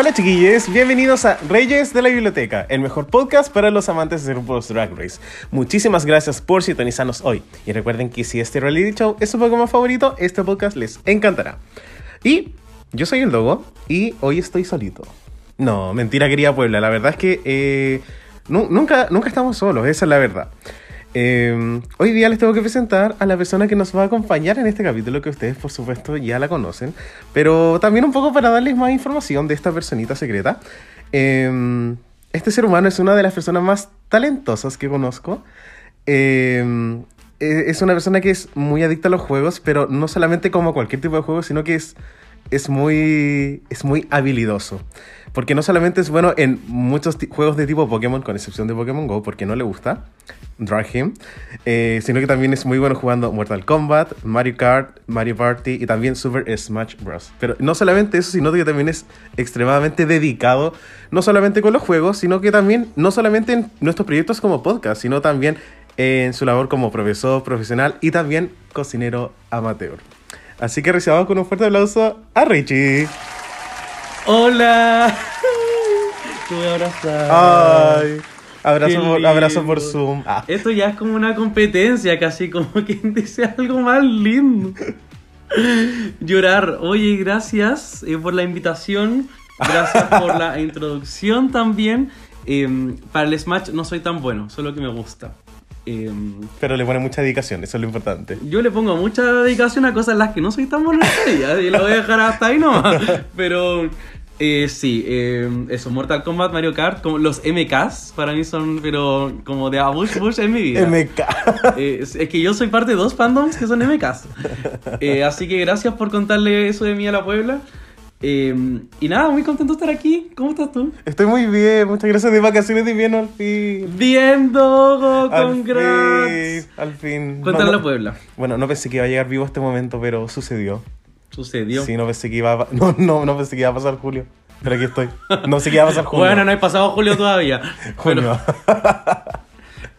Hola chiquillos, bienvenidos a Reyes de la Biblioteca, el mejor podcast para los amantes de RuPaul's Drag Race. Muchísimas gracias por sintonizarnos hoy. Y recuerden que si este reality show es su Pokémon favorito, este podcast les encantará. Y yo soy el Dogo y hoy estoy solito. No, mentira querida Puebla, la verdad es que eh, nu- nunca, nunca estamos solos, esa es la verdad. Eh, hoy día les tengo que presentar a la persona que nos va a acompañar en este capítulo, que ustedes por supuesto ya la conocen, pero también un poco para darles más información de esta personita secreta. Eh, este ser humano es una de las personas más talentosas que conozco. Eh, es una persona que es muy adicta a los juegos, pero no solamente como cualquier tipo de juego, sino que es, es, muy, es muy habilidoso. Porque no solamente es bueno en muchos juegos de tipo Pokémon, con excepción de Pokémon Go, porque no le gusta, Drag Him, eh, sino que también es muy bueno jugando Mortal Kombat, Mario Kart, Mario Party y también Super Smash Bros. Pero no solamente eso, sino que también es extremadamente dedicado, no solamente con los juegos, sino que también, no solamente en nuestros proyectos como podcast, sino también en su labor como profesor profesional y también cocinero amateur. Así que recibamos con un fuerte aplauso a Richie. Hola. Te voy a abrazar. Ay, abrazo, por, abrazo por lindo. Zoom. Ah. Esto ya es como una competencia, casi como quien dice algo más lindo. Llorar. Oye, gracias eh, por la invitación. Gracias por la introducción también. Em, para el Smash no soy tan bueno, solo que me gusta. Em, Pero le pone mucha dedicación, eso es lo importante. yo le pongo mucha dedicación a cosas en las que no soy tan bueno en ella, y lo voy a dejar hasta ahí nomás. Pero eh, sí, eh, eso, Mortal Kombat, Mario Kart, como los MKs para mí son, pero como de a Bush Bush en mi vida. MK. Eh, es, es que yo soy parte de dos fandoms que son MKs. Eh, así que gracias por contarle eso de mí a la Puebla. Eh, y nada, muy contento de estar aquí. ¿Cómo estás tú? Estoy muy bien, muchas gracias de vacaciones de invierno al fin. Bien, Dogo, congrats. fin, al fin. Cuéntale No, a la Puebla. Bueno, no pensé que iba a llegar vivo a este momento, pero sucedió. Sucedió. Sí, no pensé que iba a... No, no, no pensé que iba a pasar julio. Pero aquí estoy. No sé qué iba a pasar julio. Bueno, no he pasado julio todavía. Junio.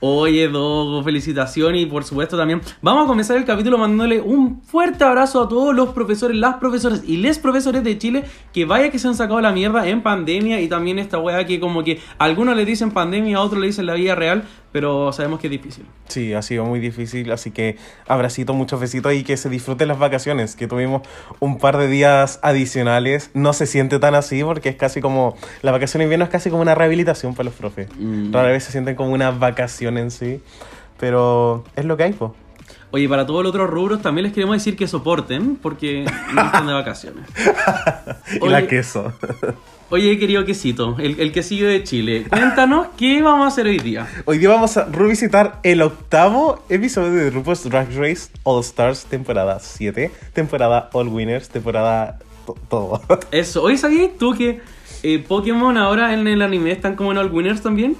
Oye, Dogo, felicitaciones y por supuesto también vamos a comenzar el capítulo mandándole un fuerte abrazo a todos los profesores, las profesoras y les profesores de Chile que vaya que se han sacado la mierda en pandemia y también esta weá que como que a algunos le dicen pandemia, a otros le dicen la vida real, pero sabemos que es difícil. Sí, ha sido muy difícil, así que abracito, muchos besitos y que se disfruten las vacaciones, que tuvimos un par de días adicionales. No se siente tan así porque es casi como, la vacación de invierno es casi como una rehabilitación para los profes. Mm. Rara vez se sienten como una vacación en sí, pero es lo que hay, po. Oye, para todos los otros rubros también les queremos decir que soporten porque no están de vacaciones. Y la Oye. queso. Oye, querido quesito, el, el quesillo de Chile, cuéntanos qué vamos a hacer hoy día. Hoy día vamos a revisitar el octavo episodio de RuPaul's Drag Race All Stars, temporada 7, temporada All Winners, temporada to- todo. Eso, hoy sabías tú que eh, Pokémon ahora en el anime están como en All Winners también.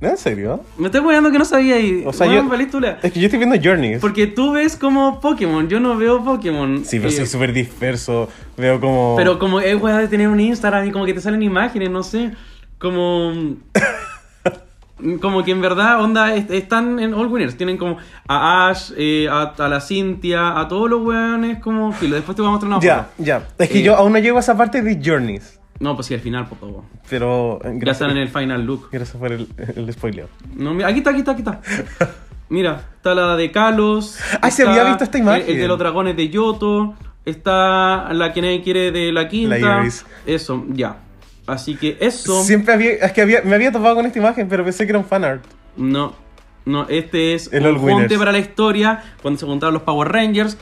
¿En serio? Me estoy poniendo que no sabía y. O sea, Bueno, yo-. Es que yo estoy viendo Journeys. Porque tú ves como Pokémon, yo no veo Pokémon. Sí, pero Eh, soy súper disperso. Veo como. Pero como es weá de tener un Instagram y como que te salen imágenes, no sé. Como. como que en verdad, onda, est- están en All Winners. Tienen como a Ash, eh, a, a la Cintia, a todos los weones como filo. Después te voy a mostrar una Ya, foto. ya. Es que Eh, yo aún no llego a esa parte de Journeys. No, pues sí, al final, por favor. Pero. eh, Ya Gracias, están en el final look. gracias por el, el spoiler. No, mira, aquí está, aquí está, aquí está. Mira, está la de Kalos. Ah, se había visto esta imagen. El, el de los dragones de Yoto. Está la que nadie quiere de la quinta. La Iris. Eso, ya. Así que eso. Siempre había. Es que había, me había topado con esta imagen, pero pensé que era un fanart. No, no, este es El un para la historia. Cuando se juntaron los Power Rangers.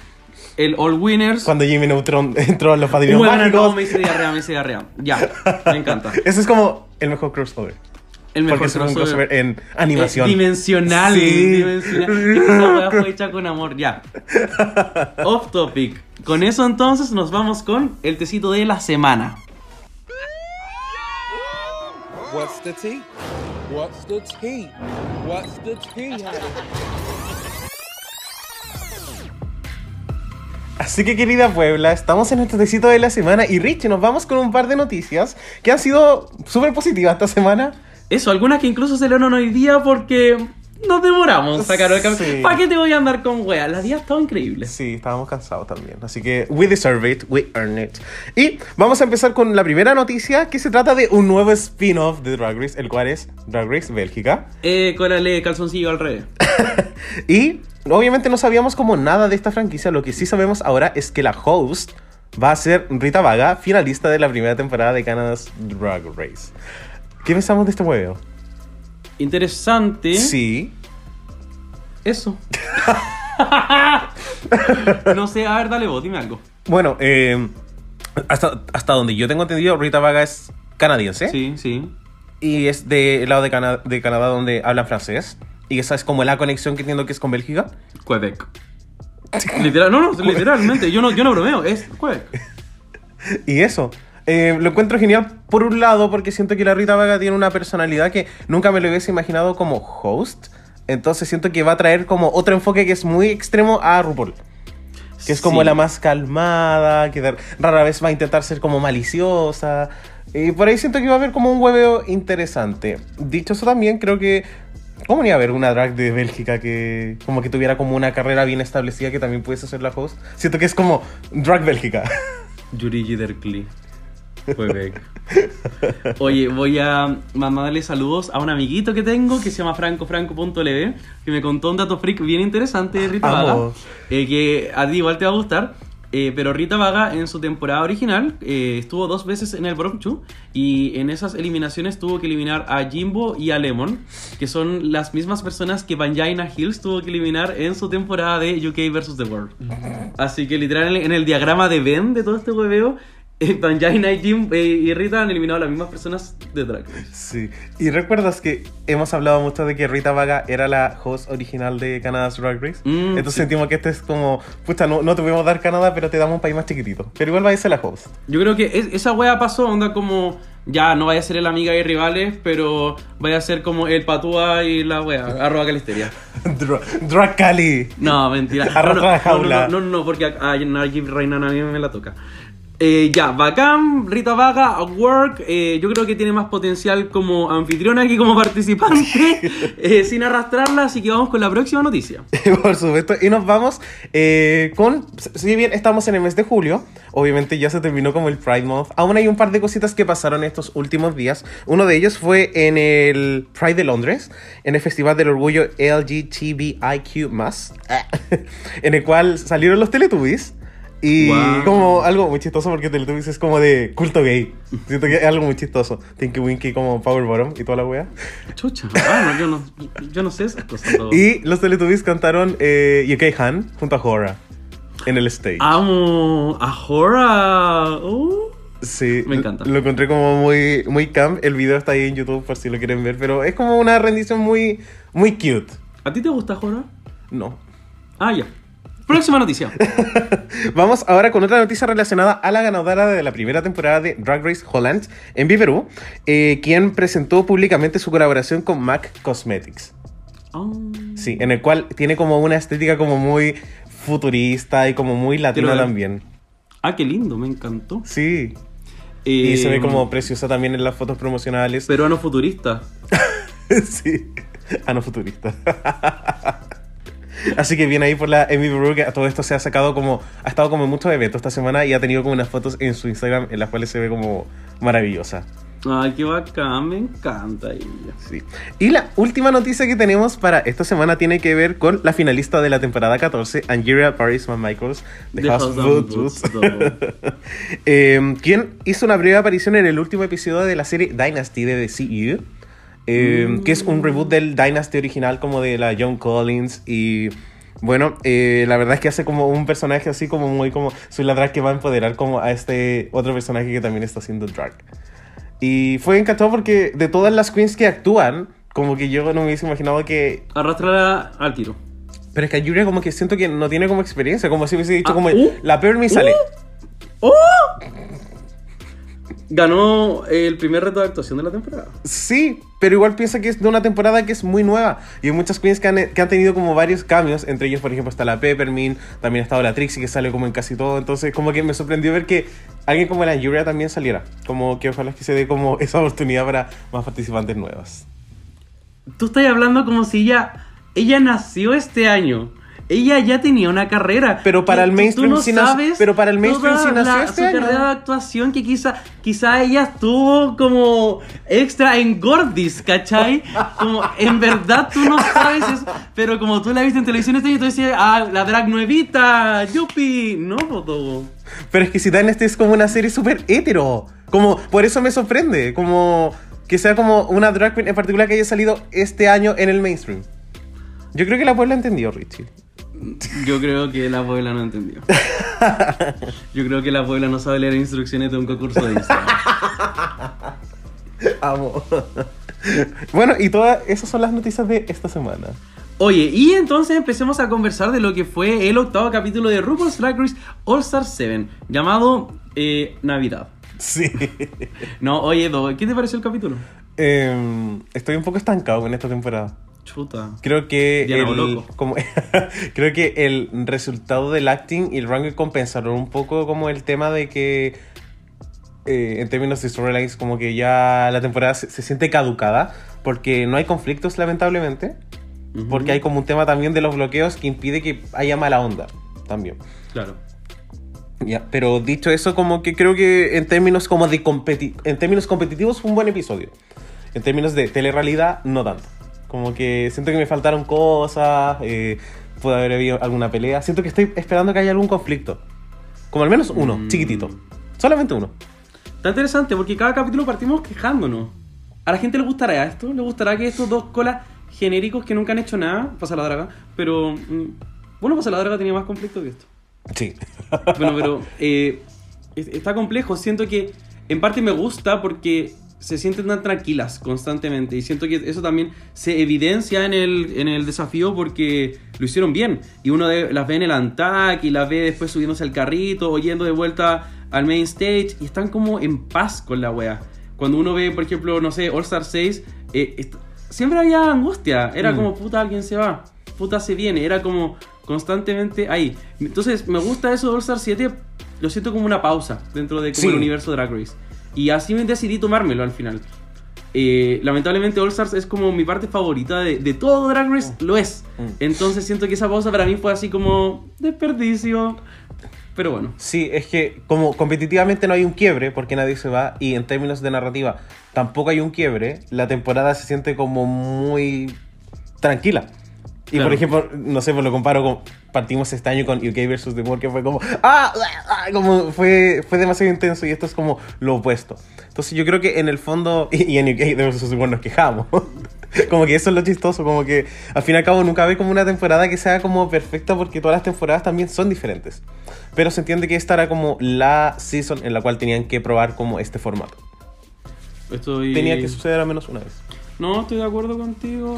El All Winners. Cuando Jimmy Neutron entró a los padrinos Bueno, no, mágicos. me hice diarrea, me hice diarrea. Ya, me encanta. Ese es como el mejor crossover. El mejor Porque es un crossover. crossover en animación. Eh, dimensional. Sí. dimensional. Esa fue hecha con amor, ya. Off topic. Con eso entonces nos vamos con el tecito de la semana. What's the tea? What's the tea? What's the tea, Así que querida Puebla, estamos en nuestro tecito de la semana y Rich, nos vamos con un par de noticias que han sido súper positivas esta semana. Eso, algunas que incluso se leyeron hoy día porque nos demoramos sacar el cambio. Sí. ¿Para qué te voy a andar con weas? Las días estaban increíbles. Sí, estábamos cansados también, así que we deserve it, we earn it. Y vamos a empezar con la primera noticia que se trata de un nuevo spin-off de Drag Race, el cual es Drag Race Bélgica. Eh, cólale calzoncillo al revés. Y obviamente no sabíamos como nada de esta franquicia, lo que sí sabemos ahora es que la host va a ser Rita Vaga, finalista de la primera temporada de Canada's Drag Race. ¿Qué pensamos de este huevo? Interesante. Sí. Eso. no sé, a ver, dale vos, dime algo. Bueno, eh, hasta, hasta donde yo tengo entendido, Rita Vaga es canadiense. Sí, sí. Y es del lado de, Cana- de Canadá donde hablan francés. Y esa es como la conexión que entiendo que es con Bélgica. Quebec. Literal, no, no, literalmente. Yo no, yo no bromeo, es Quebec. Y eso. eh, lo encuentro genial por un lado porque siento que la Rita Vaga tiene una personalidad que nunca me lo hubiese imaginado como host. Entonces siento que va a traer como otro enfoque que es muy extremo a RuPaul. Que es como Sí. la más calmada, que rara vez va a intentar ser como maliciosa. Y por ahí siento que va a haber como un hueveo interesante. Dicho eso también, creo que... ¿Cómo no iba a haber una drag de Bélgica que como que tuviera como una carrera bien establecida que también pudiese ser la host? Siento que es como drag Bélgica. Yuri Giderkli. Quebec. Oye, voy a mandarle saludos a un amiguito que tengo que se llama francofranco.lv que me contó un dato freak bien interesante de. Vamos. eh, que a ti igual te va a gustar. Eh, pero Rita Vaga en su temporada original eh, estuvo dos veces en el Bronchu y en esas eliminaciones tuvo que eliminar a Jimbo y a Lemon, que son las mismas personas que Vangina Hills tuvo que eliminar en su temporada de UK vs. The World. Así que literal en el, en el diagrama de Ben de todo este hueveo, Vangina y, Jim, eh, y Rita han eliminado a las mismas personas de Drag Race. Sí. Y recuerdas que hemos hablado mucho de que Rita Vaga era la host original de Canada's Drag Race. Mm, Entonces sí. sentimos que este es como, pucha, no, no te podemos dar Canadá, pero te damos un país más chiquitito. Pero igual va a ser la host. Yo creo que es- esa wea pasó, onda como, ya no vaya a ser el amiga y rivales, pero vaya a ser como el patúa y la wea, arroba calisteria. Dra- Drag Cali. No, mentira. Arroja no, no, la no, jaula. no, no, no, porque a, a Najib Reina a mí me la toca. Eh, ya, bacán, Rita Vaga, Work, eh, yo creo que tiene más potencial como anfitriona que como participante, eh, sin arrastrarla, así que vamos con la próxima noticia. Por supuesto. Y nos vamos eh, con. Si bien estamos en el mes de julio, obviamente ya se terminó como el Pride Month. Aún hay un par de cositas que pasaron estos últimos días. Uno de ellos fue en el Pride de Londres, en el Festival del Orgullo LGTBIQ, en el cual salieron los Teletubbies. Y Wow. como algo muy chistoso porque Teletubbies es como de culto gay. Siento que es algo muy chistoso. Tinky Winky como Power Bottom y toda la wea. Chucha, ah, no, yo, no, yo no sé esas cosas. todo. Y los Teletubbies cantaron eh, UK Han junto a Hora en el stage. Amo a Hora. Uh. sí, me encanta. Lo encontré como muy, muy camp. El video está ahí en YouTube por si lo quieren ver, pero es como una rendición muy, muy cute. ¿A ti te gusta Hora? No. Ah, ya. Próxima noticia. Vamos ahora con otra noticia relacionada a la ganadora de la primera temporada de Drag Race Holland en Viverú, eh, quien presentó públicamente su colaboración con MAC Cosmetics. Oh. Sí, en el cual tiene como una estética como muy futurista y como muy latina también. Ah, qué lindo, me encantó. Sí. Y se ve Eh, como preciosa también en las fotos promocionales. Peruano futurista. sí. Ah, no, futurista. Así que viene ahí por la Emmy Brew, que a todo esto se ha sacado como. Ha estado como en muchos eventos esta semana y ha tenido como unas fotos en su Instagram en las cuales se ve como maravillosa. Ay, qué bacán, me encanta ella. Sí. Y la última noticia que tenemos para esta semana tiene que ver con la finalista de la temporada 14, Angeria Paris Michaels, de The House of no. Eh, quien hizo una breve aparición en el último episodio de la serie Dynasty de The CU, eh, que es un reboot del Dynasty original como de la John Collins y bueno, eh, la verdad es que hace como un personaje así como muy como soy la drag que va a empoderar como a este otro personaje que también está haciendo drag. Y fue encantado porque de todas las queens que actúan, como que yo no me hubiese imaginado que... Arrastrarla al tiro. Pero es que a Yuria como que siento que no tiene como experiencia, como si hubiese dicho Ah, como uh, la Permi sale. ¡Oh! Ganó el primer reto de actuación de la temporada. Sí, pero igual piensa que es de una temporada que es muy nueva. Y hay muchas queens que han, que han tenido como varios cambios. Entre ellos, por ejemplo, está la Peppermint, también ha estado la Trixie que sale como en casi todo. Entonces, como que me sorprendió ver que alguien como la Yuria también saliera. Como que ojalá que se dé como esa oportunidad para más participantes nuevas. Tú estás hablando como si ella, ella nació este año. Ella ya tenía una carrera. Pero para el mainstream tú no nació- sabes pero para el mainstream nació la- este su año. carrera de actuación que quizá, quizá ella estuvo como extra en Gordis, ¿cachai? Como en verdad tú no sabes eso. Pero como tú la viste en televisión este año, tú decías, ah, la drag nuevita, yupi. No, todo. Pero es que si Dan este es como una serie súper hetero. Como, por eso me sorprende. Como que sea como una drag queen en particular que haya salido este año en el mainstream. Yo creo que la Puebla entendió, Richie. Yo creo que la Puebla no entendió. Yo creo que la Puebla no sabe leer instrucciones de un concurso de Instagram. Amo. bueno, y todas esas son las noticias de esta semana. Oye, y entonces empecemos a conversar de lo que fue el octavo capítulo de RuPaul's Drag Race All Star 7, llamado eh, Navidad. Sí. No, oye, Do, ¿qué te pareció el capítulo? Em, estoy un poco estancado con esta temporada. Chuta. Creo que Diana el, Boloco. como, creo que el resultado del acting y el ranking compensaron un poco como el tema de que eh, en términos de storylines como que ya la temporada se, se siente caducada porque no hay conflictos lamentablemente porque hay como un tema también de los bloqueos que impide que haya mala onda también. Claro. Ya, pero dicho eso, como que creo que en términos como de competi en términos competitivos fue un buen episodio. En términos de telerrealidad, no tanto. Como que siento que me faltaron cosas, eh, puede haber habido alguna pelea. Siento que estoy esperando que haya algún conflicto. Como al menos uno, Mm. chiquitito. Solamente uno. Está interesante porque cada capítulo partimos quejándonos. ¿A la gente le gustará esto? ¿Le gustará que estos dos colas genéricos que nunca han hecho nada, pasa la draga, pero... mm, bueno, pasa la draga tenía más conflicto que esto. Sí. Bueno, pero eh, es- está complejo. Siento que en parte me gusta porque se sienten tan tranquilas constantemente. Y siento que eso también se evidencia en el, en el desafío porque lo hicieron bien. Y uno de- las ve en el Antac y las ve después subiéndose al carrito o yendo de vuelta al main stage. Y están como en paz con la wea. Cuando uno ve, por ejemplo, no sé, All Star 6, eh, siempre había angustia. Era Mm. como, puta, alguien se va. Puta, se viene. Era como constantemente ahí. Entonces, me gusta eso de All Star 7. Lo siento como una pausa dentro de como Sí. el universo Drag Race. Y así me decidí tomármelo al final. Eh, lamentablemente All Stars es como mi parte favorita de, de todo Drag Race, lo es. Mm. Entonces siento que esa pausa para mí fue así como desperdicio. Pero bueno. Sí, es que como competitivamente no hay un quiebre porque nadie se va y en términos de narrativa tampoco hay un quiebre, la temporada se siente como muy tranquila. Y Claro. por ejemplo, no sé, pues lo comparo con partimos este año con UK versus The World que fue como ah, ah, como fue fue demasiado intenso y esto es como lo opuesto. Entonces yo creo que en el fondo y, y en UK versus The World nos quejamos. como que eso es lo chistoso, como que al fin y al cabo nunca ve como una temporada que sea como perfecta porque todas las temporadas también son diferentes. Pero se entiende que esta era como la season en la cual tenían que probar como este formato. Estoy... Tenía que suceder al menos una vez. No, estoy de acuerdo contigo.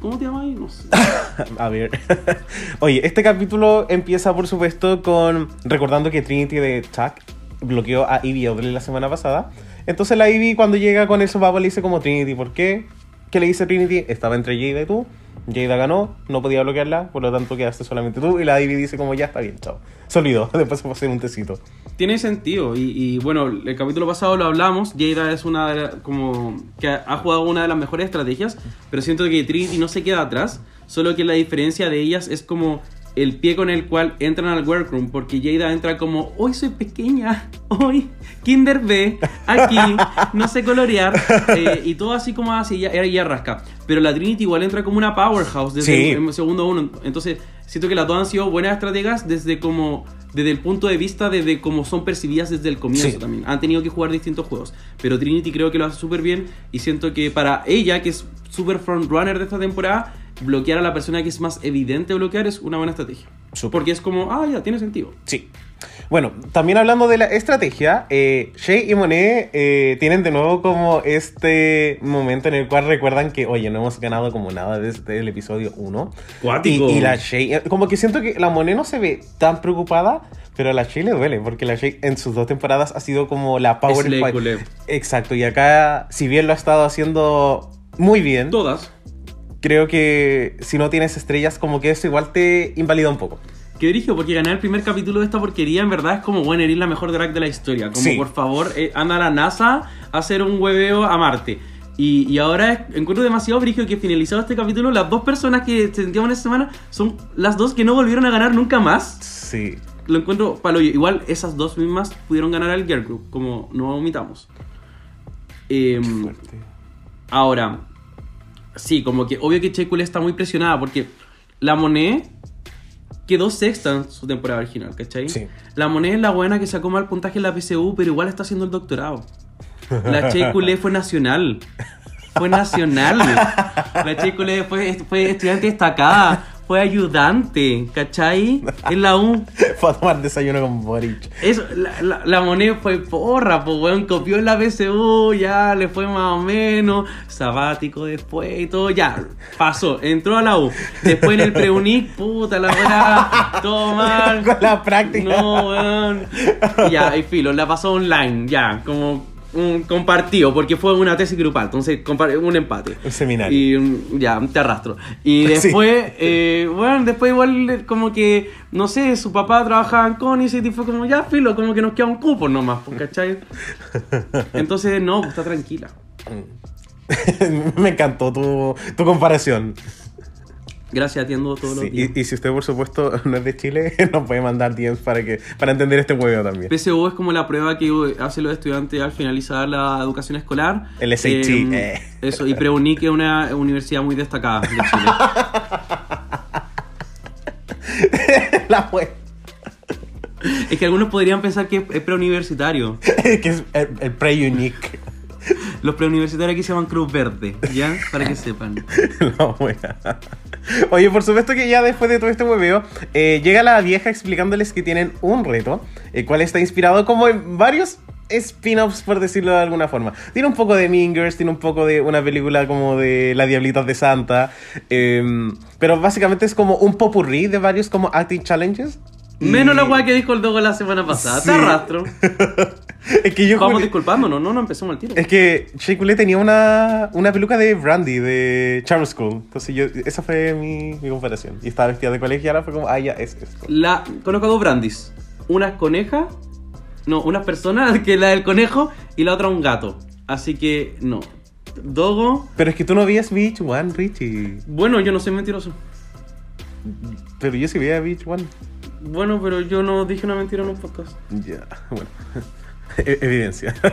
¿Cómo te llamas? No sé. A ver. Oye, este capítulo empieza, por supuesto, con recordando que Trinity de Chuck bloqueó a Ivy Odley la semana pasada. Entonces la Ivy cuando llega con el sopapo le dice como Trinity, ¿por qué? ¿Qué le dice Trinity? Estaba entre Jada y tú. Jada ganó, no podía bloquearla, por lo tanto quedaste solamente tú. Y la Ivy dice como ya está bien, chao. Se después se fue a hacer un tecito. Tiene sentido. Y, y, bueno, el capítulo pasado lo hablamos. Jada es una de la- como que ha, jugado una de las mejores estrategias. Pero siento que Trinity no se queda atrás. Solo que la diferencia de ellas es como el pie con el cual entran al workroom. Porque Jada entra como, hoy soy pequeña. Hoy, Kinder B, aquí, no sé colorear. eh, y todo así como así, ya, ella rasca. Pero la Trinity igual entra como una powerhouse desde Sí. el- el segundo uno. Entonces, siento que las dos han sido buenas estrategas desde como desde el punto de vista de, de cómo son percibidas desde el comienzo Sí. también. Han tenido que jugar distintos juegos. Pero Trinity creo que lo hace súper bien y siento que para ella, que es súper frontrunner de esta temporada, bloquear a la persona que es más evidente bloquear es una buena estrategia. Súper. Porque es como, ah, ya, tiene sentido. Sí. Bueno, también hablando de la estrategia, eh, Shay y Monet eh, tienen de nuevo como este momento en el cual recuerdan que, oye, no hemos ganado como nada desde el episodio 1. Y, y la Shay, eh, como que siento que la Monet no se ve tan preocupada, pero a la Shay le duele, porque la Shay en sus dos temporadas ha sido como la Power. Exacto, y acá, si bien lo ha estado haciendo muy bien, Todas. Creo que si no tienes estrellas, como que eso igual te invalida un poco. Qué dirijo, porque ganar el primer capítulo de esta porquería en verdad es como, bueno, eres la mejor drag de la historia. Como, Sí. por favor, eh, anda a la NASA a hacer un hueveo a Marte. Y, y ahora es- encuentro demasiado brillo que finalizado este capítulo, las dos personas que se sentíamos esta semana son las dos que no volvieron a ganar nunca más. Sí. Lo encuentro palo. Igual esas dos mismas pudieron ganar al Girl Group, como no omitamos. Em, Fuerte. Ahora, sí, como que obvio que Chekule está muy presionada porque la Monet quedó sexta en su temporada original, ¿cachai? Sí. La Monet es la buena que sacó mal puntaje en la PSU, pero igual está haciendo el doctorado. La Chekule fue nacional. Fue nacional. La Chekule fue, fue estudiante destacada. Fue ayudante, ¿cachai? En la U. Fue a tomar desayuno con Boric. Eso, la, la, la moneda fue porra, pues weón, copió en la PSU, ya le fue más o menos, sabático después y todo, ya, pasó, entró a la U. Después en el preunic, puta la weá, todo mal. Con la práctica. No, weón. Ya, y filo, la pasó online, ya, como un compartido, porque fue una tesis grupal, entonces un empate. Un seminario. Y mm, ya, te arrastro. Y Sí. después, eh, bueno, después igual eh, como que, no sé, su papá trabajaba en Conicet y fue como, ya, filo, como que nos queda un cupo nomás, pues, ¿cachai? Entonces, no, pues, está tranquila. Me encantó tu, tu comparación. Gracias, atiendo todos Sí, los días. y, y si usted, por supuesto, no es de Chile, nos puede mandar DMs para, que, para entender este huevo también. PSU es como la prueba que hacen los estudiantes al finalizar la educación escolar. El SAT, eh. Eso, y Preunic es una universidad muy destacada de Chile. la wea. es que algunos podrían pensar que es preuniversitario. que es el, el pre-unique. Los preuniversitarios aquí se llaman Cruz Verde, ¿ya? Para que sepan. La wea. Oye, por supuesto que ya después de todo este hueveo, eh, llega la vieja explicándoles que tienen un reto, el cual está inspirado como en varios spin-offs, por decirlo de alguna forma. Tiene un poco de Mean Girls, tiene un poco de una película como de Las Diablitas de Santa, em, pero básicamente es como un popurrí de varios como acting challenges. Y- Menos la weá que dijo el Dogo la semana pasada. Sí. Te arrastro. es que yo Vamos disculpándonos, no, no empezamos al tiro. Es que Shea tenía una, una peluca de Brandy, de Charm School. Entonces yo, esa fue mi, mi comparación. Y estaba vestida de colegio y ahora fue como, ah, ya, es esto. La, conozco dos brandis. Una es coneja. No, una persona que la del conejo y la otra un gato. Así que no. Dogo. Pero es que tú no veías Beach One, Richie. Bueno, yo no soy mentiroso. Pero yo sí veía Beach One. Bueno, pero yo no dije una mentira en un podcast. Ya, bueno. E- Evidencia.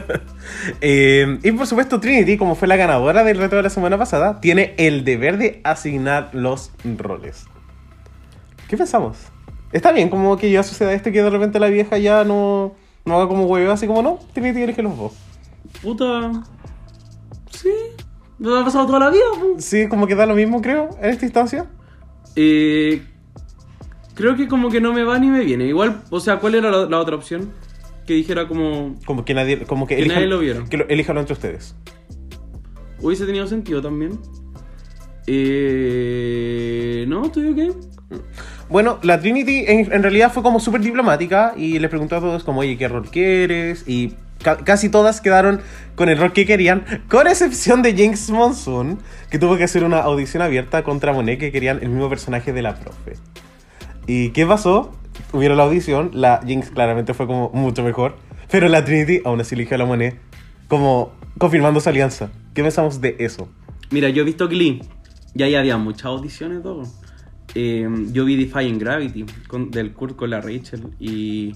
Eh, y por supuesto, Trinity, como fue la ganadora del reto de la semana pasada, tiene el deber de asignar los roles. ¿Qué pensamos? Está bien, como que ya suceda esto que de repente la vieja ya no, no haga como huevo, así como no, Trinity elige los dos. Puta. Sí. Me ha pasado toda la vida. Sí, como que da lo mismo, creo, en esta instancia. Eh, creo que como que no me va ni me viene. Igual, o sea, ¿cuál era la, la otra opción? Que dijera como... Como que nadie, como que, Que nadie lo viera. Que lo, elíjanlo entre ustedes. Hubiese tenido sentido también. Eh, no, estoy ok. Bueno, la Trinity en, en realidad fue como súper diplomática y les preguntó a todos como, oye, ¿qué rol quieres? Y ca- casi todas quedaron con el rol que querían, con excepción de Jinx Monsoon, que tuvo que hacer una audición abierta contra Monet, que querían el mismo personaje de la profe. ¿Y qué pasó? Hubieron la audición, la Jinx claramente fue como mucho mejor, pero la Trinity aún así eligió a la Monet, como confirmando su alianza. ¿Qué pensamos de eso? Mira, yo he visto Glee. Y ahí había muchas audiciones, todo. Eh, yo vi Defying Gravity con, del Kurt con la Rachel. Y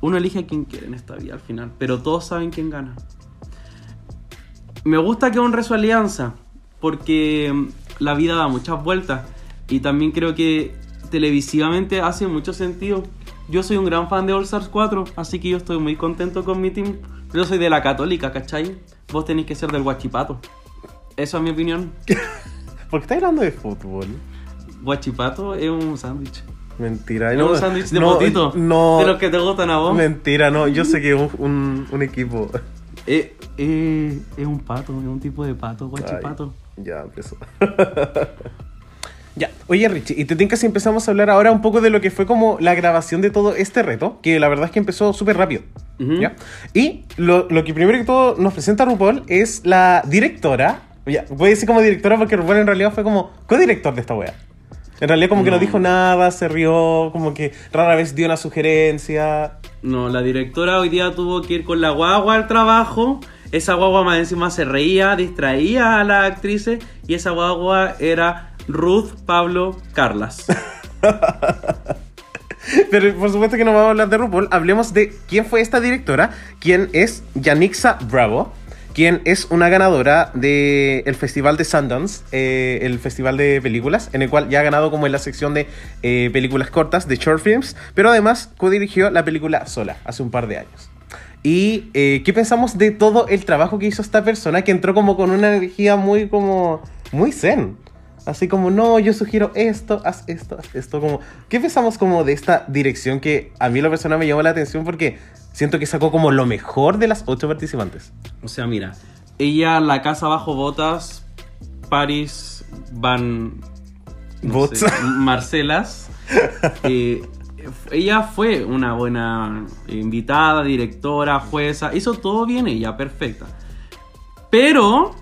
uno elige a quien quiere en esta vida al final. Pero todos saben quién gana. Me gusta que honre su alianza. Porque mm, la vida da muchas vueltas. Y también creo que televisivamente hace mucho sentido. Yo soy un gran fan de All Stars 4. Así que yo estoy muy contento con mi team. Yo soy de la católica, ¿cachai? Vos tenéis que ser del guachipato. Esa es mi opinión. ¿Por qué estás hablando de fútbol? Guachipato es un sándwich. Mentira. Es un sándwich de no, potito. No. De los que te gustan a vos. Mentira, no. Yo sé que es un, un, un equipo. Eh, eh, es un pato, es un tipo de pato, guachipato. Ay, Ya, empezó. ya, oye Richie, y te tinca si empezamos a hablar ahora un poco de lo que fue como la grabación de todo este reto, que la verdad es que empezó súper rápido. Ujú. ¿ya? Y lo, lo que primero que todo nos presenta RuPaul es la directora. Ya, voy a decir como directora porque RuPaul en realidad fue como co-director de esta wea. En realidad como que no No. dijo nada, se rió, como que rara vez dio una sugerencia. No, la directora hoy día tuvo que ir con la guagua al trabajo. Esa guagua más encima se reía, distraía a las actrices. Y esa guagua era Ruth Pablo Carlas. Pero por supuesto que no vamos a hablar de RuPaul. Hablemos de quién fue esta directora, quién es Yanixa Bravo, quien es una ganadora del Festival de Sundance, eh, el festival de películas, en el cual ya ha ganado como en la sección de eh, películas cortas, de short films, pero además co-dirigió la película Sola hace un par de años. Y eh, qué pensamos de todo el trabajo que hizo esta persona que entró como con una energía muy como muy zen. Así como, no, yo sugiero esto, haz esto, haz esto. Como, ¿Qué pensamos como de esta dirección que a mí la persona me llamó la atención porque siento que sacó como lo mejor de las ocho participantes? O sea, mira, ella, la casa bajo botas, Paris Van. no Bots. sé, Marcelas. eh, ella fue una buena invitada, directora, jueza. Hizo todo bien ella, perfecta. Pero.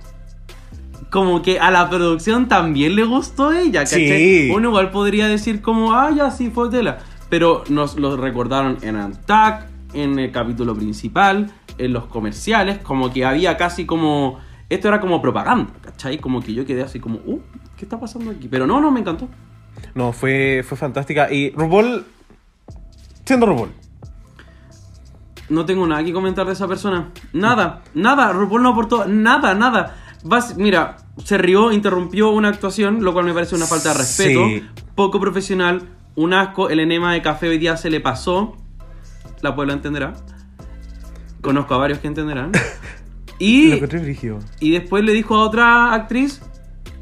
Como que a la producción también le gustó ella, ¿cachai? Sí. Uno igual podría decir como, ah, ya sí, fue tela. Pero nos lo recordaron en Antac, en el capítulo principal, en los comerciales, como que había casi como... Esto era como propaganda, ¿cachai? Como que yo quedé así como, uh, ¿qué está pasando aquí? Pero no, no, me encantó. No, fue, fue fantástica. Y RuPaul, siendo RuPaul, No tengo nada que comentar de esa persona. Nada, nada. RuPaul no aportó nada, nada. Vas, mira, se rió, interrumpió una actuación, lo cual me parece una falta de respeto. Sí. Poco profesional, un asco. El enema de café hoy día se le pasó. La Puebla entenderá. Conozco a varios que entenderán. Y, después le dijo a otra actriz: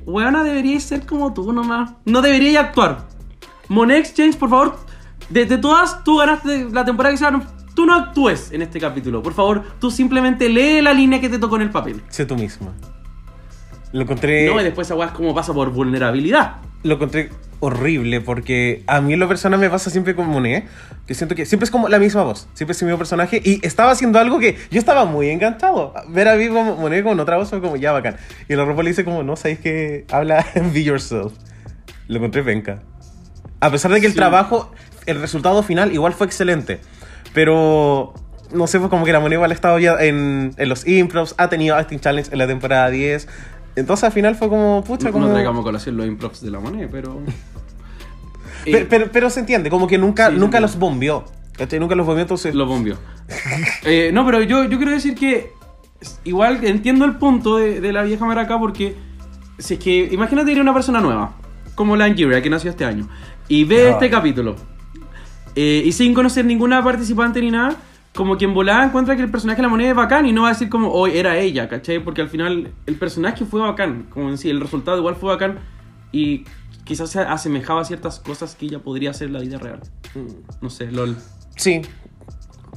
Weona, deberíais ser como tú nomás. No deberíais actuar. Monet Exchange, por favor, de, de todas, tú ganaste la temporada que se ganó. Tú no actúes en este capítulo. Por favor, tú simplemente lee la línea que te tocó en el papel. Sé tú misma. Lo encontré, No, y después esa es como pasa por vulnerabilidad. lo encontré horrible porque a mí en lo personal me pasa siempre con Monet, que siento que siempre es como la misma voz, siempre es el mismo personaje y estaba haciendo algo que yo estaba muy encantado. Ver a mí como Monet con otra voz fue como ya bacán. Y la ropa le dice como, no, sabéis que habla Be Yourself. Lo encontré venca. A pesar de que el Sí. trabajo, el resultado final igual fue excelente. Pero no sé, pues como que la Monet igual ha estado ya en, en los improvs, ha tenido acting challenge en la temporada 10. Entonces al final fue como, pucha, como... No traigamos a colación los improvs de la moneda, pero. Pe- Eh, Pero, pero, se entiende, como que nunca, Sí, nunca los bombeó. ¿cachai? Nunca los bombeó, entonces. Lo bombió. Eh, no, pero yo, yo quiero decir que igual entiendo el punto de, de la vieja maraca porque si es que imagínate ir una persona nueva, como la Angiria, que nació este año, y ve Ay. este capítulo, eh, y sin conocer ninguna participante ni nada, como que en volada encuentra que el personaje de la moneda es bacán y no va a decir como, hoy era ella, ¿cachai? Porque al final el personaje fue bacán, como en sí, el resultado igual fue bacán y quizás se asemejaba a ciertas cosas que ella podría hacer en la vida real. No sé, lol. Sí.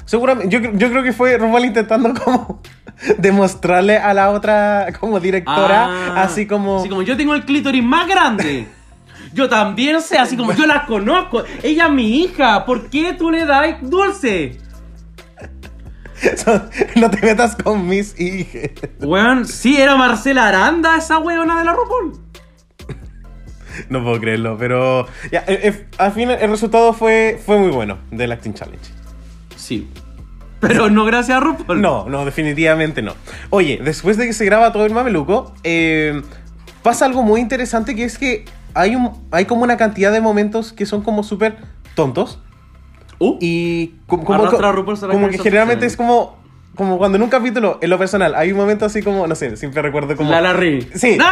Seguramente, yo, yo creo que fue Rumal intentando como demostrarle a la otra como directora, Ah, así como... Así como yo tengo el clítoris más grande. Yo también sé, así como yo la conozco. Ella es mi hija. ¿Por qué tú le das dulce? No te metas con mis hijas. Weón, sí, era Marcela Aranda esa weona de la RuPaul. No puedo creerlo, pero... Ya, eh, eh, al fin el resultado fue, fue muy bueno del Acting Challenge. Sí. Pero no gracias a RuPaul. No, no, definitivamente no. Oye, después de que se graba todo el mameluco, eh, pasa algo muy interesante que es que hay, un, hay como una cantidad de momentos que son como súper tontos. Uh, Y como, como, como que generalmente es como, como cuando en un capítulo, en lo personal, hay un momento así como, no sé, siempre recuerdo como... la Larry. Sí.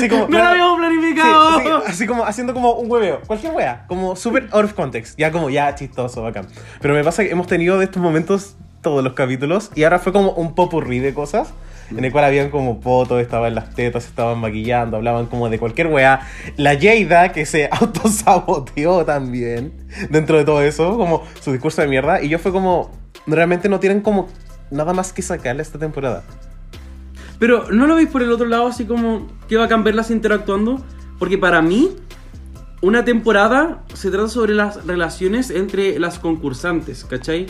Sí, como- no lo habíamos planificado. Sí, sí, así como haciendo como un hueveo, cualquier wea, como súper out of context, ya como ya chistoso, bacán. Pero me pasa que hemos tenido de estos momentos todos los capítulos y ahora fue como un popurrí de cosas en el cual habían como fotos, estaban las tetas, estaban maquillando, hablaban como de cualquier weá. La Jada, que se autosaboteó también dentro de todo eso, como su discurso de mierda. Y yo fue como, realmente no tienen como nada más que sacarle esta temporada. Pero ¿no lo veis por el otro lado así como que va a verlas interactuando? Porque para mí, una temporada se trata sobre las relaciones entre las concursantes, ¿cachai?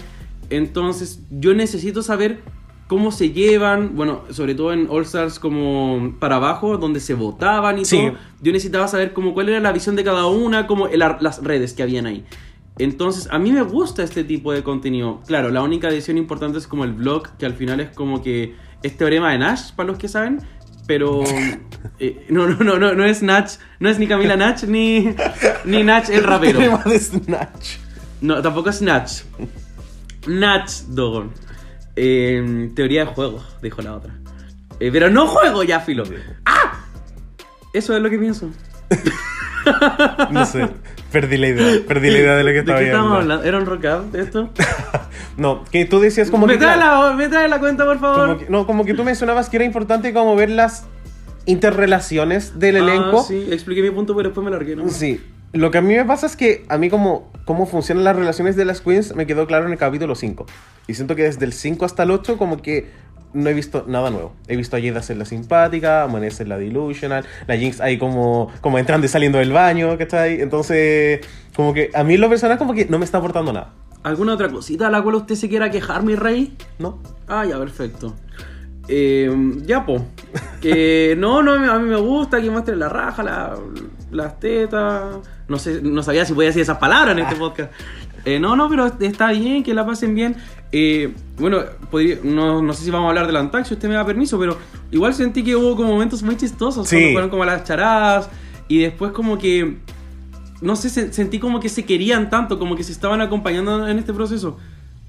Entonces yo necesito saber cómo se llevan, bueno, sobre todo en All Stars como para abajo, donde se votaban y Sí. todo. Yo necesitaba saber como cuál era la visión de cada una, como el las redes que habían ahí. Entonces, a mí me gusta este tipo de contenido. Claro, la única decisión importante es como el blog, que al final es como que es teorema de Nash, para los que saben. Pero eh, no, no, no, no, no es Nach, no es ni Camila Nach ni, ni Nach el rapero. Tema de Snatch. No, tampoco es Nach. Nach Dogon. Eh, teoría de juego, dijo la otra. Eh, pero no juego ya, filo. ¡Ah! Eso es lo que pienso. No sé, perdí la idea, perdí la idea de lo que ¿De estaba qué estamos hablando. hablando? ¿Era un rock out esto? No, que tú decías como me, que... trae la, me trae la cuenta, por favor. como que- no, como que tú mencionabas que era importante como ver las interrelaciones del elenco. Ah, sí, expliqué mi punto, pero después me largué, ¿no? Sí. Lo que a mí me pasa es que a mí como cómo funcionan las relaciones de las queens me quedó claro en el capítulo 5. Y siento que desde el 5 hasta el 8 como que no he visto nada nuevo. He visto a Jada ser la simpática, a Monet ser la delusional, la Jinx ahí como, como entrando y saliendo del baño, ¿cachai? Entonces, como que a mí en lo personal como que no me está aportando nada. ¿Alguna otra cosita a la cual usted se quiera quejar, mi rey? ¿No? Ah, ya, perfecto. Eh, ya, po. Que no, no, a mí me gusta que muestre la raja, la- las tetas. No sé, no sabía si podía decir esas palabras en este podcast. Eh, no, no, pero está bien, que la pasen bien. Eh, bueno, podría- no, no sé si vamos a hablar del Antac, si usted me da permiso, pero igual sentí que hubo como momentos muy chistosos. Sí. Fueron como las charadas y después como que... No sé, se- sentí como que se querían tanto, como que se estaban acompañando en este proceso.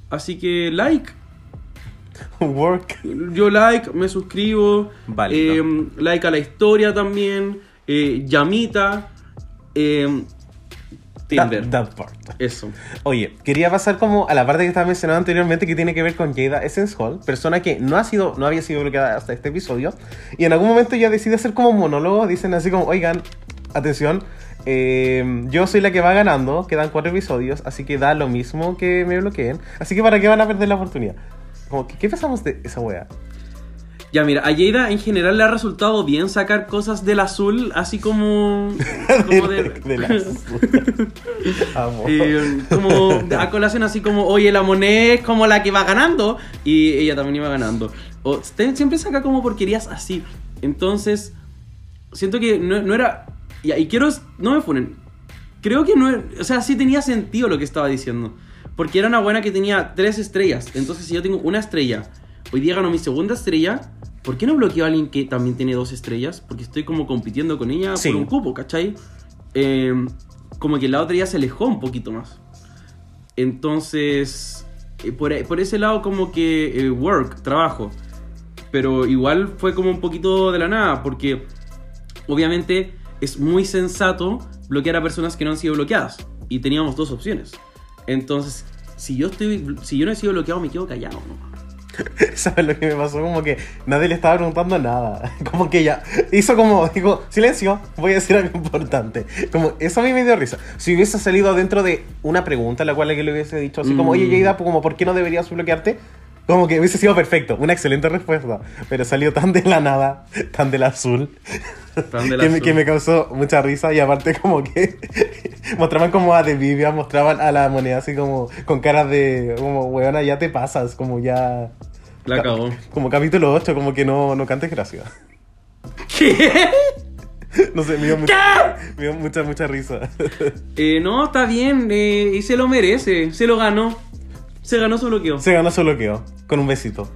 Así que, like. Work. Yo like, me suscribo. Válido. eh, like a la historia también. eh, llamita. Eh, Tinder. That, that part. Eso. Oye, quería pasar como a la parte que estaba mencionando anteriormente que tiene que ver con Jada Essence Hall, persona que no ha sido, no había sido bloqueada hasta este episodio, y en algún momento ya decide hacer como monólogo, dicen así como, oigan, atención, eh, yo soy la que va ganando, quedan cuatro episodios, así que da lo mismo que me bloqueen, así que para qué van a perder la oportunidad. Como, ¿qué, qué pensamos de esa wea? Ya, mira, a Jada en general le ha resultado bien sacar cosas del azul, así como. como de. de las... Amo. eh, como a colación así como, oye, la moneda es como la que va ganando y ella también iba ganando. O, siempre saca como porquerías así. Entonces, siento que no, no era... ya, y quiero... No me funen. Creo que no... O sea, sí tenía sentido lo que estaba diciendo. Porque era una buena que tenía tres estrellas. Entonces, si yo tengo una estrella, hoy día ganó mi segunda estrella, ¿por qué no bloqueo a alguien que también tiene dos estrellas? Porque estoy como compitiendo con ella Sí. por un cupo, ¿cachai? Eh, como que la otra ya se alejó un poquito más. Entonces, eh, por, por ese lado como que eh, work, trabajo. Pero igual fue como un poquito de la nada, porque obviamente es muy sensato bloquear a personas que no han sido bloqueadas. Y teníamos dos opciones. Entonces, si yo estoy si yo no he sido bloqueado, me quedo callado. ¿no? ¿Sabes lo que me pasó? Como que nadie le estaba preguntando nada. Como que ella hizo como, dijo, silencio, voy a decir algo importante. Como, eso a mí me dio risa. Si hubiese salido dentro de una pregunta, la cual que le hubiese dicho así como, Mm. oye, Jada, como, ¿por qué no deberías bloquearte? Como que hubiese sido perfecto, una excelente respuesta. Pero salió tan de la nada, tan del azul, Tan del que, me, azul. que me causó mucha risa. Y aparte, como que mostraban como a De Vivia, mostraban a la moneda así como con caras de, como, weona, ya te pasas, como ya. La cagó. Como capítulo 8, como que no, no cantes gracia. ¿Qué? No sé, me dio mucha, me dio mucha, mucha risa. Eh, no, está bien, eh, y se lo merece, se lo ganó. Se ganó su bloqueo. Se ganó su bloqueo, con un besito.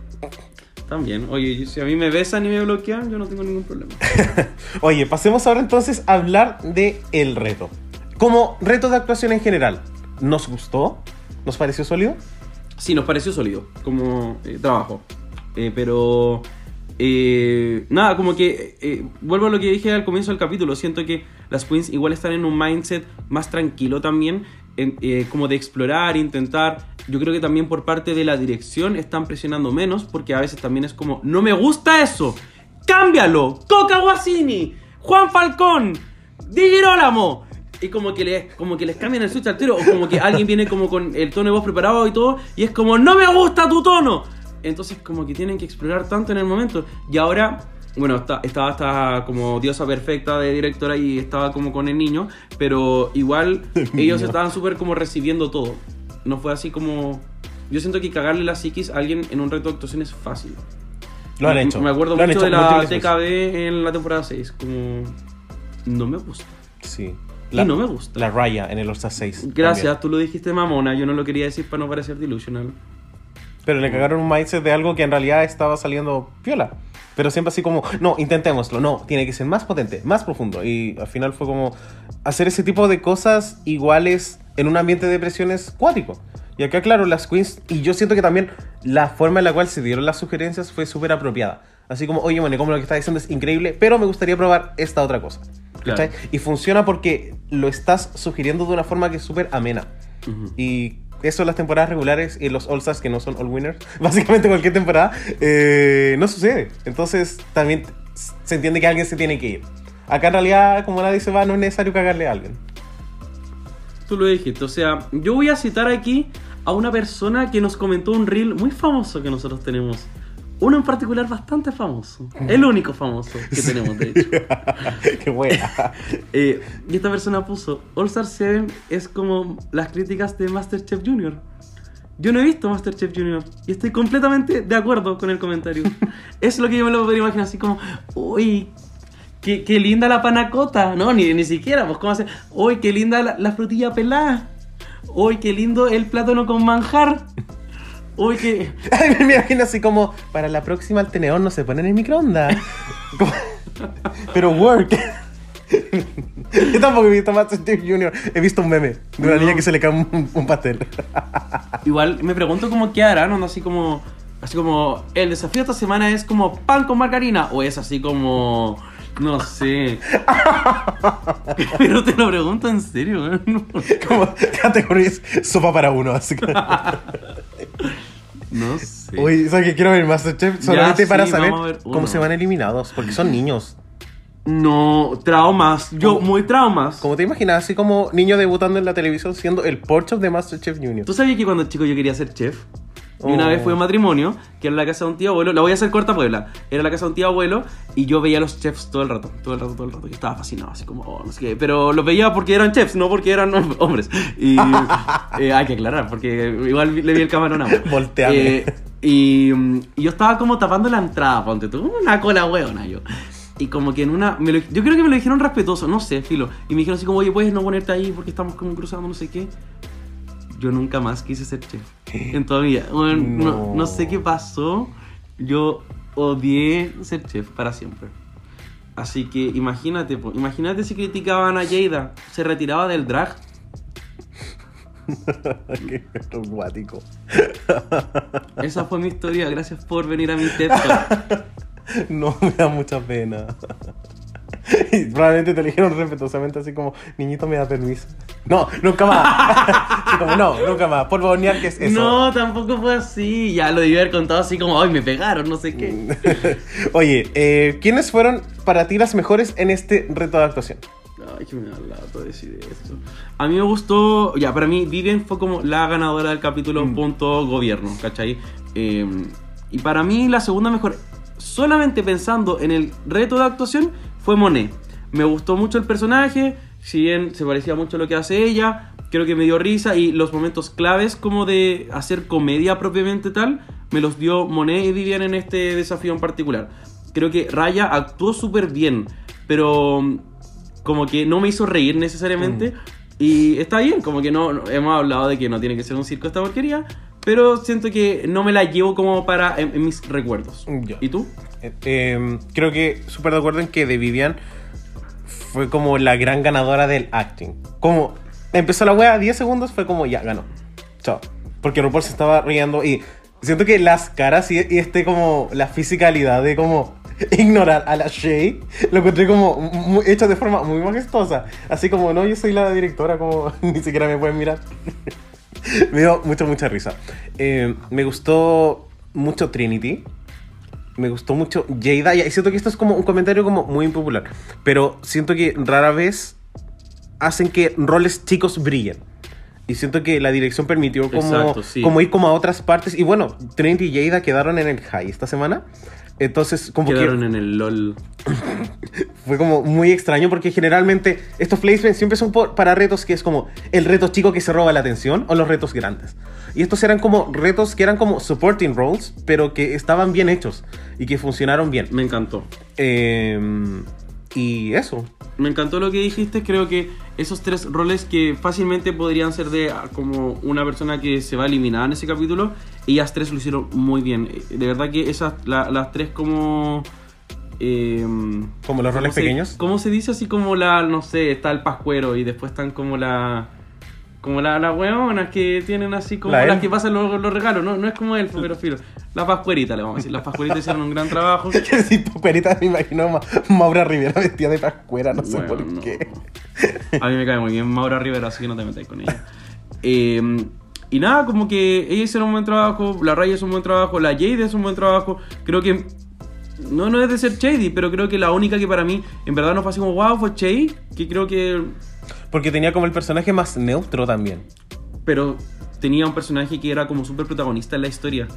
También, oye, si a mí me besan y me bloquean, yo no tengo ningún problema. Oye, pasemos ahora entonces a hablar de el reto. Como reto de actuación en general, ¿nos gustó? ¿Nos pareció sólido? Sí, nos pareció sólido como eh, trabajo. Eh, pero eh, nada, como que vuelvo a lo que dije al comienzo del capítulo. Siento que las queens igual están en un mindset más tranquilo también, en- como de explorar, intentar. Yo creo que también por parte de la dirección están presionando menos, porque a veces también es como, no me gusta eso, cámbialo, Coca Guasini, Juan Falcón, Di Girolamo. Y como que, les, como que les cambian el switch al tiro, o como que alguien viene como con el tono de voz preparado y todo, y es como, no me gusta tu tono. Entonces como que tienen que explorar tanto en el momento. Y ahora, bueno, está- estaba hasta como diosa perfecta de directora y estaba como con el niño, pero igual ellos estaban súper como recibiendo todo. No fue así como... Yo siento que cagarle la psiquis a alguien en un reto de actuación es fácil. Lo han hecho. Me acuerdo mucho hecho de la. TKB en la temporada 6, como... No me gusta. Sí. Y no me gusta. La raya en el All Star 6. Gracias, también. tú lo dijiste mamona, yo no lo quería decir para no parecer delusional. Pero le cagaron un mindset de algo que en realidad estaba saliendo piola. Pero siempre así como, no, intentémoslo, no, tiene que ser más potente, más profundo. Y al final fue como hacer ese tipo de cosas iguales en un ambiente de presiones cuático. Y acá, claro, las queens, y yo siento que también la forma en la cual se dieron las sugerencias fue súper apropiada. Así como, oye, bueno, como lo que está diciendo es increíble, pero me gustaría probar esta otra cosa. Claro. Y funciona porque lo estás sugiriendo de una forma que es súper amena. Ujú. Y eso en las temporadas regulares y los All-Stars que no son All Winners, básicamente cualquier temporada, eh, no sucede. Entonces también se entiende que alguien se tiene que ir. Acá en realidad, como nadie se va, no es necesario cagarle a alguien. Tú lo dijiste, o sea, yo voy a citar aquí a una persona que nos comentó un reel muy famoso que nosotros tenemos. Uno en particular bastante famoso. El único famoso que tenemos, de hecho. Qué buena. Eh, y esta persona puso, All Star 7 es como las críticas de Masterchef Junior. Yo no he visto Masterchef Junior y estoy completamente de acuerdo con el comentario. es lo que yo me lo podría imaginar así como, uy, qué, qué linda la panacota. No, ni, ni siquiera, pues cómo hace, uy, qué linda la, la frutilla pelada. Uy, qué lindo el plátano con manjar. Uy, qué... Ay, me imagino así como, para la próxima el tenedor no se pone en el microondas. Como- Pero work. Yo tampoco he visto Masterchef Junior. He visto un meme de una No. niña que se le cae un, un pastel. Igual me pregunto cómo qué harán, ¿no? Así como, así como, el desafío esta semana es como pan con margarina, o es así como, no sé. Pero te lo pregunto en serio. No, Como categorías sopa para uno, así que... no sé. Uy, ¿sabes que quiero ver Masterchef? Ya, Solamente sí, para saber cómo se van eliminados, porque son niños. No, traumas. Yo, ¿Cómo? muy traumas. Como te imaginas, así como niño debutando en la televisión siendo el Porsche de Masterchef Junior. ¿Tú sabías que cuando chico yo quería ser chef? Y una Oh. vez fui a un matrimonio, que era la casa de un tío abuelo, la voy a hacer corta Puebla, era la casa de un tío abuelo y yo veía a los chefs todo el rato, todo el rato, todo el rato. Yo estaba fascinado, así como, oh, no sé qué. Pero los veía porque eran chefs, no porque eran hom- hombres. Y eh, hay que aclarar, porque igual le vi el camarón a. Eh, y, y yo estaba como tapando la entrada, ponte tú, una cola hueona yo. Y como que en una. lo- yo creo que me lo dijeron respetuoso, no sé, filo. Y me dijeron así como, oye, puedes no ponerte ahí porque estamos como cruzando, no sé qué. Yo nunca más quise ser chef. En toda mi vida. Bueno, no. No. no sé qué pasó. Yo odié ser chef para siempre. Así que imagínate, po, imagínate si criticaban a Jada. Se retiraba del drag. Qué traumático. Esa fue mi historia. Gracias por venir a mi TED. No, me da mucha pena. Y probablemente te eligieron respetuosamente así como, niñito me da permiso. No, nunca más. Como, no, nunca más. Polvo hornear, ¿qué es eso? No, tampoco fue así. Ya lo debí haber contado así como, ay, me pegaron, no sé qué. Oye, eh, ¿quiénes fueron para ti las mejores en este reto de actuación? Ay, que me da lata decir esto. A mí me gustó, ya, para mí Vivian fue como la ganadora del capítulo Mm. punto gobierno, ¿cachai? Eh, y para mí la segunda mejor, solamente pensando en el reto de actuación, fue Monet. Me gustó mucho el personaje, si bien se parecía mucho a lo que hace ella, creo que me dio risa y los momentos claves como de hacer comedia propiamente tal, me los dio Monet y Vivian en este desafío en particular. Creo que Raya actuó súper bien, pero mm, como que no me hizo reír necesariamente. Y está bien, como que no, no- hemos hablado de que no tiene que ser un circo esta porquería, pero siento que no me la llevo como para en, en mis recuerdos. ¿Y tú? Eh, creo que súper de acuerdo en que de Vivian fue como la gran ganadora del acting. Como empezó la wea 10 segundos, fue como ya, ganó. Chao. Porque RuPaul se estaba riendo y siento que las caras y, y este como la fisicalidad de como ignorar a la Shay lo encontré como mu- hecho de forma muy majestuosa. Así como, no, yo soy la directora, como ni siquiera me pueden mirar. me dio mucha, mucha risa. Eh, me gustó mucho Trinity. Me gustó mucho Jada. Y siento que esto es como un comentario como muy impopular. Pero siento que rara vez hacen que roles chicos brillen. Y siento que la dirección permitió como, Exacto, sí. como ir como a otras partes. Y bueno, Trinity y Jada quedaron en el high esta semana. Entonces, como Quedaron que en el LOL. fue como muy extraño porque generalmente estos placements siempre son por- para retos que es como el reto chico que se roba la atención o los retos grandes. Y estos eran como retos que eran como supporting roles, pero que estaban bien hechos y que funcionaron bien. Me encantó. Eh, y eso. Me encantó lo que dijiste. Creo que esos tres roles que fácilmente podrían ser de ah, como una persona que se va a eliminar en ese capítulo, ellas tres lo hicieron muy bien. Eh, De verdad que esas, la- las tres como... eh, Como los ¿cómo roles se- pequeños. ¿Cómo se dice? Así como la, no sé, está el pascuero y después están como la... Como la- las hueonas que tienen así como La las que pasan los, los regalos, ¿no? No es como elfo, pero filo. Las pascueritas, le vamos a decir. Las pascueritas hicieron un gran trabajo. Que si Pascuerita me imagino Ma- Maura Rivera vestida de Pascuera, no sé por no. qué. A mí me cae muy bien Maura Rivera, así que no te metáis con ella. Eh, y nada, como que ella hizo un buen trabajo, la Raya hizo un buen trabajo, la Jade hizo un buen trabajo. Creo que. No, no es de ser shady, pero creo que la única que para mí en verdad no fue así como wow fue Shay, que creo que. Porque tenía como el personaje más neutro también. Pero tenía un personaje que era como súper protagonista en la historia.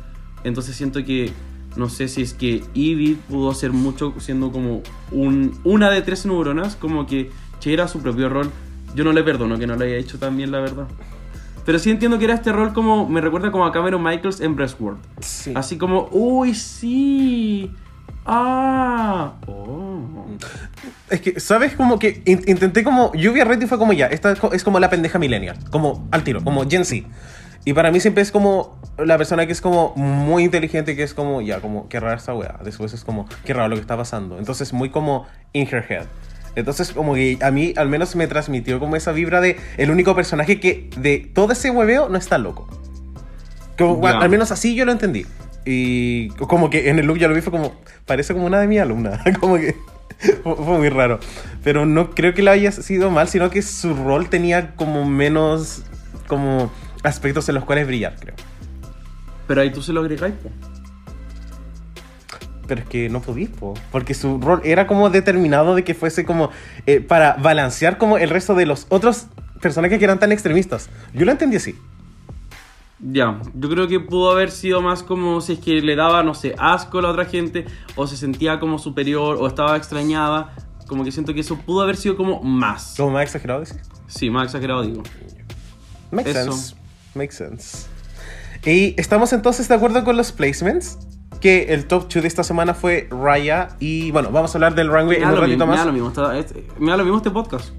Entonces siento que. No sé si es que Eevee pudo hacer mucho siendo como un, una de tres neuronas, como que Che era su propio rol. Yo no le perdono que no lo haya hecho tan bien, la verdad. Pero sí entiendo que era este rol como. Me recuerda como a Cameron Michaels en Breastworld. Sí. Así como, uy, sí. Ah. Oh. Es que, ¿sabes? Como que in- intenté como... Lluvia Red fue como ya, esta es co- es como la pendeja millennial. Como al tiro, como Gen Z. Y para mí siempre es como la persona que es como muy inteligente, que es como, ya, como, qué rara esta weá. Después es como, qué raro lo que está pasando. Entonces, muy como in her head. Entonces, como que a mí al menos me transmitió como esa vibra de el único personaje que de todo ese hueveo no está loco. Como. Al menos así yo lo entendí. Y como que en el look ya lo vi, fue como, parece como una de mi alumna. como que fue, muy raro. Pero no creo que le haya sido mal, sino que su rol tenía como menos como aspectos en los cuales brillar, creo. Pero ahí tú se lo agregáis, po. Pero es que no podís, po, porque su rol era como determinado de que fuese como eh, para balancear como el resto de los otros personajes que eran tan extremistas. Yo lo entendí así. Ya, yo creo que pudo haber sido más como si es que le daba, no sé, asco a la otra gente, o se sentía como superior, o estaba extrañada. Como que siento que eso pudo haber sido como más. Como más exagerado decir. Sí, más exagerado digo. Makes Eso. sense. Makes sense. Y estamos entonces de acuerdo con los placements. Que el top 2 de esta semana fue Raya. Y bueno, vamos a hablar del runway en un ratito mismo, me da más. lo mismo, está- es- me da lo mismo este podcast.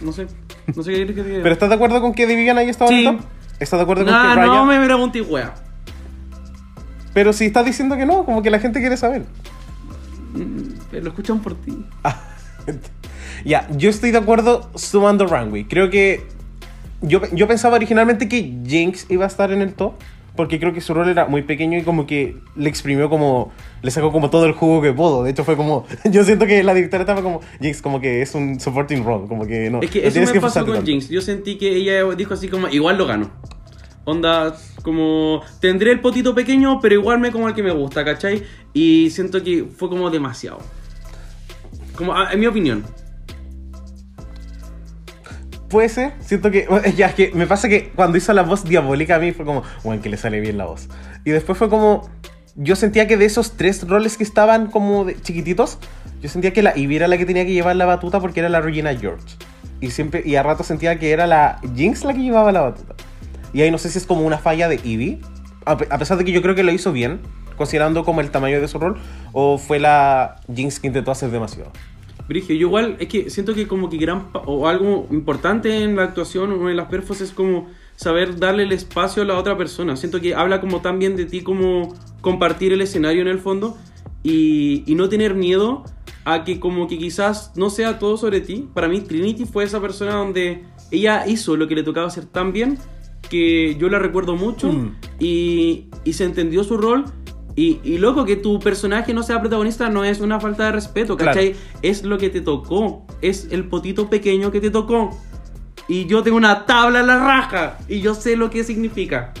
No sé, no sé qué quieres que diga. ¿Pero estás de acuerdo con que Vivian ahí estaba en Sí. el top? ¿Estás de acuerdo con que Raya? no me wea. Pero si estás diciendo que no, como que la gente quiere saber. Mm, Lo escuchan por ti. Ya, yo estoy de acuerdo sumando runway. Creo que. Yo, yo pensaba originalmente que Jinx iba a estar en el top. Porque creo que su rol era muy pequeño y como que le exprimió como. Le sacó como todo el jugo que pudo. De hecho, fue como. Yo siento que la directora estaba como. Jinx, como que es un supporting role. Como que no. Es que no eso me pasó esforzarte con tanto. Jinx. Yo sentí que ella dijo así como, igual lo gano. Onda, como, tendré el potito pequeño, pero igual me como el que me gusta, ¿cachai? Y siento que fue como demasiado. Como, en mi opinión. Puede ser. Siento que. Ya, es que me pasa que cuando hizo la voz diabólica a mí fue como. Bueno, que le sale bien la voz. Y después fue como. Yo sentía que de esos tres roles que estaban como de chiquititos, yo sentía que la Ivy era la que tenía que llevar la batuta porque era la Regina George. Y siempre, y a rato sentía que era la Jinx la que llevaba la batuta. Y ahí no sé si es como una falla de Ivy, a, a pesar de que yo creo que lo hizo bien, considerando como el tamaño de su rol, o fue la Jinx que intentó hacer demasiado. Brigio, yo igual es que siento que como que gran o algo importante en la actuación o en las perfos es como saber darle el espacio a la otra persona. Siento que habla como tan bien de ti como compartir el escenario en el fondo y, y no tener miedo a que como que quizás no sea todo sobre ti. Para mí Trinity fue esa persona donde ella hizo lo que le tocaba hacer tan bien que yo la recuerdo mucho Mm. y, y se entendió su rol. Y, y loco, que tu personaje no sea protagonista no es una falta de respeto, Claro. ¿cachai? Es lo que te tocó, es el potito pequeño que te tocó. Y yo tengo una tabla en la raja y yo sé lo que significa.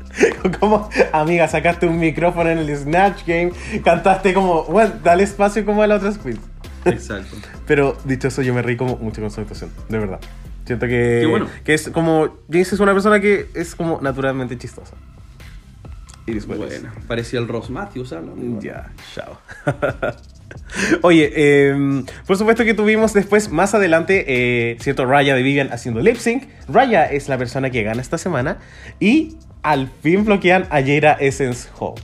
Como, amiga, sacaste un micrófono en el Snatch Game, cantaste como, bueno, dale espacio como a la otra queens. Exacto. Pero dicho eso, yo me reí como mucho con su actuación, de verdad. Siento que, Qué bueno. que es como. James es una persona que es como naturalmente chistosa. Después. Bueno, parecía el Ross Matthews, ¿sabes? Ya, chao. Oye, eh, por supuesto que tuvimos después, más adelante, eh, cierto, Raya de Vivian haciendo lip sync. Raya es la persona que gana esta semana. Y al fin bloquean a Jada Essence Hall.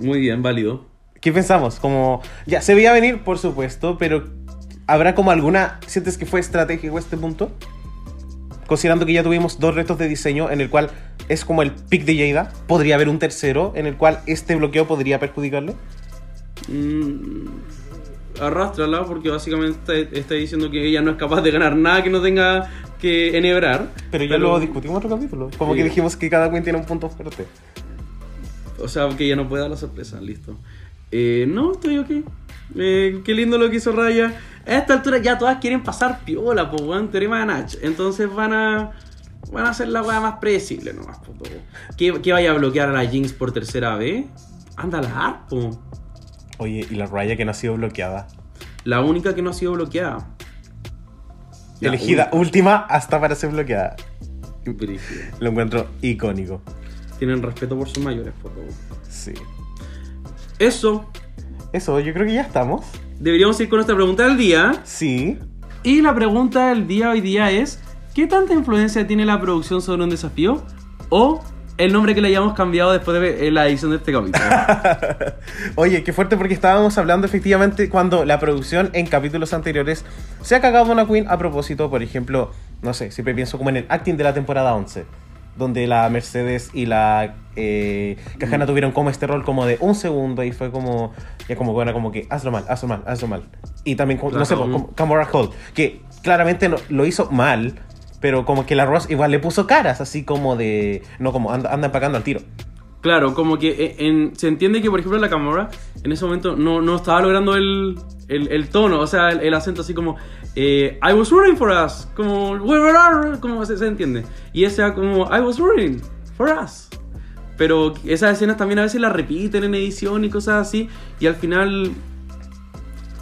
Muy bien, válido. ¿Qué pensamos? Como, ya, se veía venir, por supuesto, pero ¿habrá como alguna, sientes que fue estratégico este punto? Considerando que ya tuvimos dos retos de diseño en el cual es como el pick de Jada, podría haber un tercero en el cual este bloqueo podría perjudicarle. Mm, arrástrala porque básicamente está, está diciendo que ella no es capaz de ganar nada que no tenga que enhebrar. Pero ya lo discutimos en otro capítulo. Como Sí. que dijimos que cada quien tiene un punto fuerte. O sea, que ella no puede dar la sorpresa, listo. Eh, no, estoy ok. Eh, qué lindo lo que hizo Raya. A esta altura ya todas quieren pasar piola, pues, weón, teorema de Nach. Entonces van a. Van a hacer la weá más predecible nomás, po. ¿Qué, ¿Qué vaya a bloquear a la Jinx por tercera vez? Anda la arpo. Oye, y la raya que no ha sido bloqueada. La única que no ha sido bloqueada. La Elegida única. última hasta para ser bloqueada. Brígido. Lo encuentro icónico. Tienen respeto por sus mayores, por favor. Sí. Eso. Eso, yo creo que ya estamos. Deberíamos ir con nuestra pregunta del día. Sí. Y la pregunta del día hoy día es: ¿qué tanta influencia tiene la producción sobre un desafío? O el nombre que le hayamos cambiado después de la edición de este capítulo. Oye, qué fuerte porque estábamos hablando efectivamente cuando la producción en capítulos anteriores se ha cagado una queen a propósito, por ejemplo, no sé, siempre pienso como en el acting de la temporada 11, donde la Mercedes y la eh, Cajana tuvieron como este rol como de un segundo y fue como, ya como bueno, como que hazlo mal, hazlo mal, hazlo mal. Y también, como- no sé, como Camora Hall, que claramente no- lo hizo mal, pero como que la Ross igual le puso caras, así como de, no como anda, anda empacando al tiro. Claro, como que eh, en- se entiende que, por ejemplo, la Camorra en ese momento no, no estaba logrando el, el, el tono, o sea, el, el acento así como eh, I was rooting for us, como "We were are", como se, se entiende. Y esa como I was rooting for us. Pero esas escenas también a veces las repiten en edición y cosas así, y al final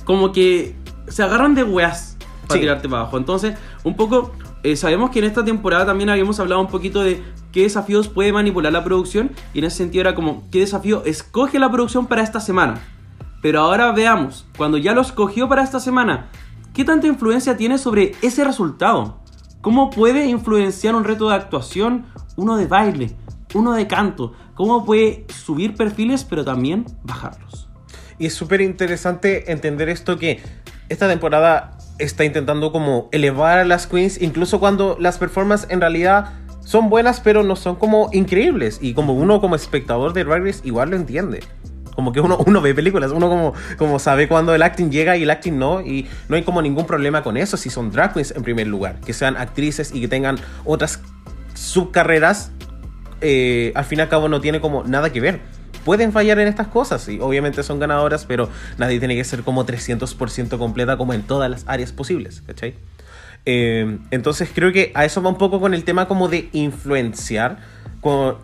como que se agarran de weas para Sí. tirarte para abajo. Entonces, un poco, eh, sabemos que en esta temporada también habíamos hablado un poquito de qué desafíos puede manipular la producción, y en ese sentido era como, ¿qué desafío escoge la producción para esta semana? Pero ahora veamos, cuando ya lo escogió para esta semana, ¿qué tanta influencia tiene sobre ese resultado? ¿Cómo puede influenciar un reto de actuación, uno de baile, uno de canto? ¿Cómo puede subir perfiles pero también bajarlos? Y es súper interesante entender esto que esta temporada está intentando como elevar a las queens, incluso cuando las performances en realidad son buenas, pero no son como increíbles. Y como uno como espectador de Drag Race igual lo entiende. Como que uno, uno ve películas, uno como, como sabe cuando el acting llega y el acting no, y no hay como ningún problema con eso si son drag queens en primer lugar, que sean actrices y que tengan otras subcarreras eh, al fin y al cabo no tiene como nada que ver. Pueden fallar en estas cosas y obviamente son ganadoras, pero nadie tiene que ser como 300% completa como en todas las áreas posibles, ¿cachai? Eh, entonces creo que a eso va un poco con el tema como de influenciar, con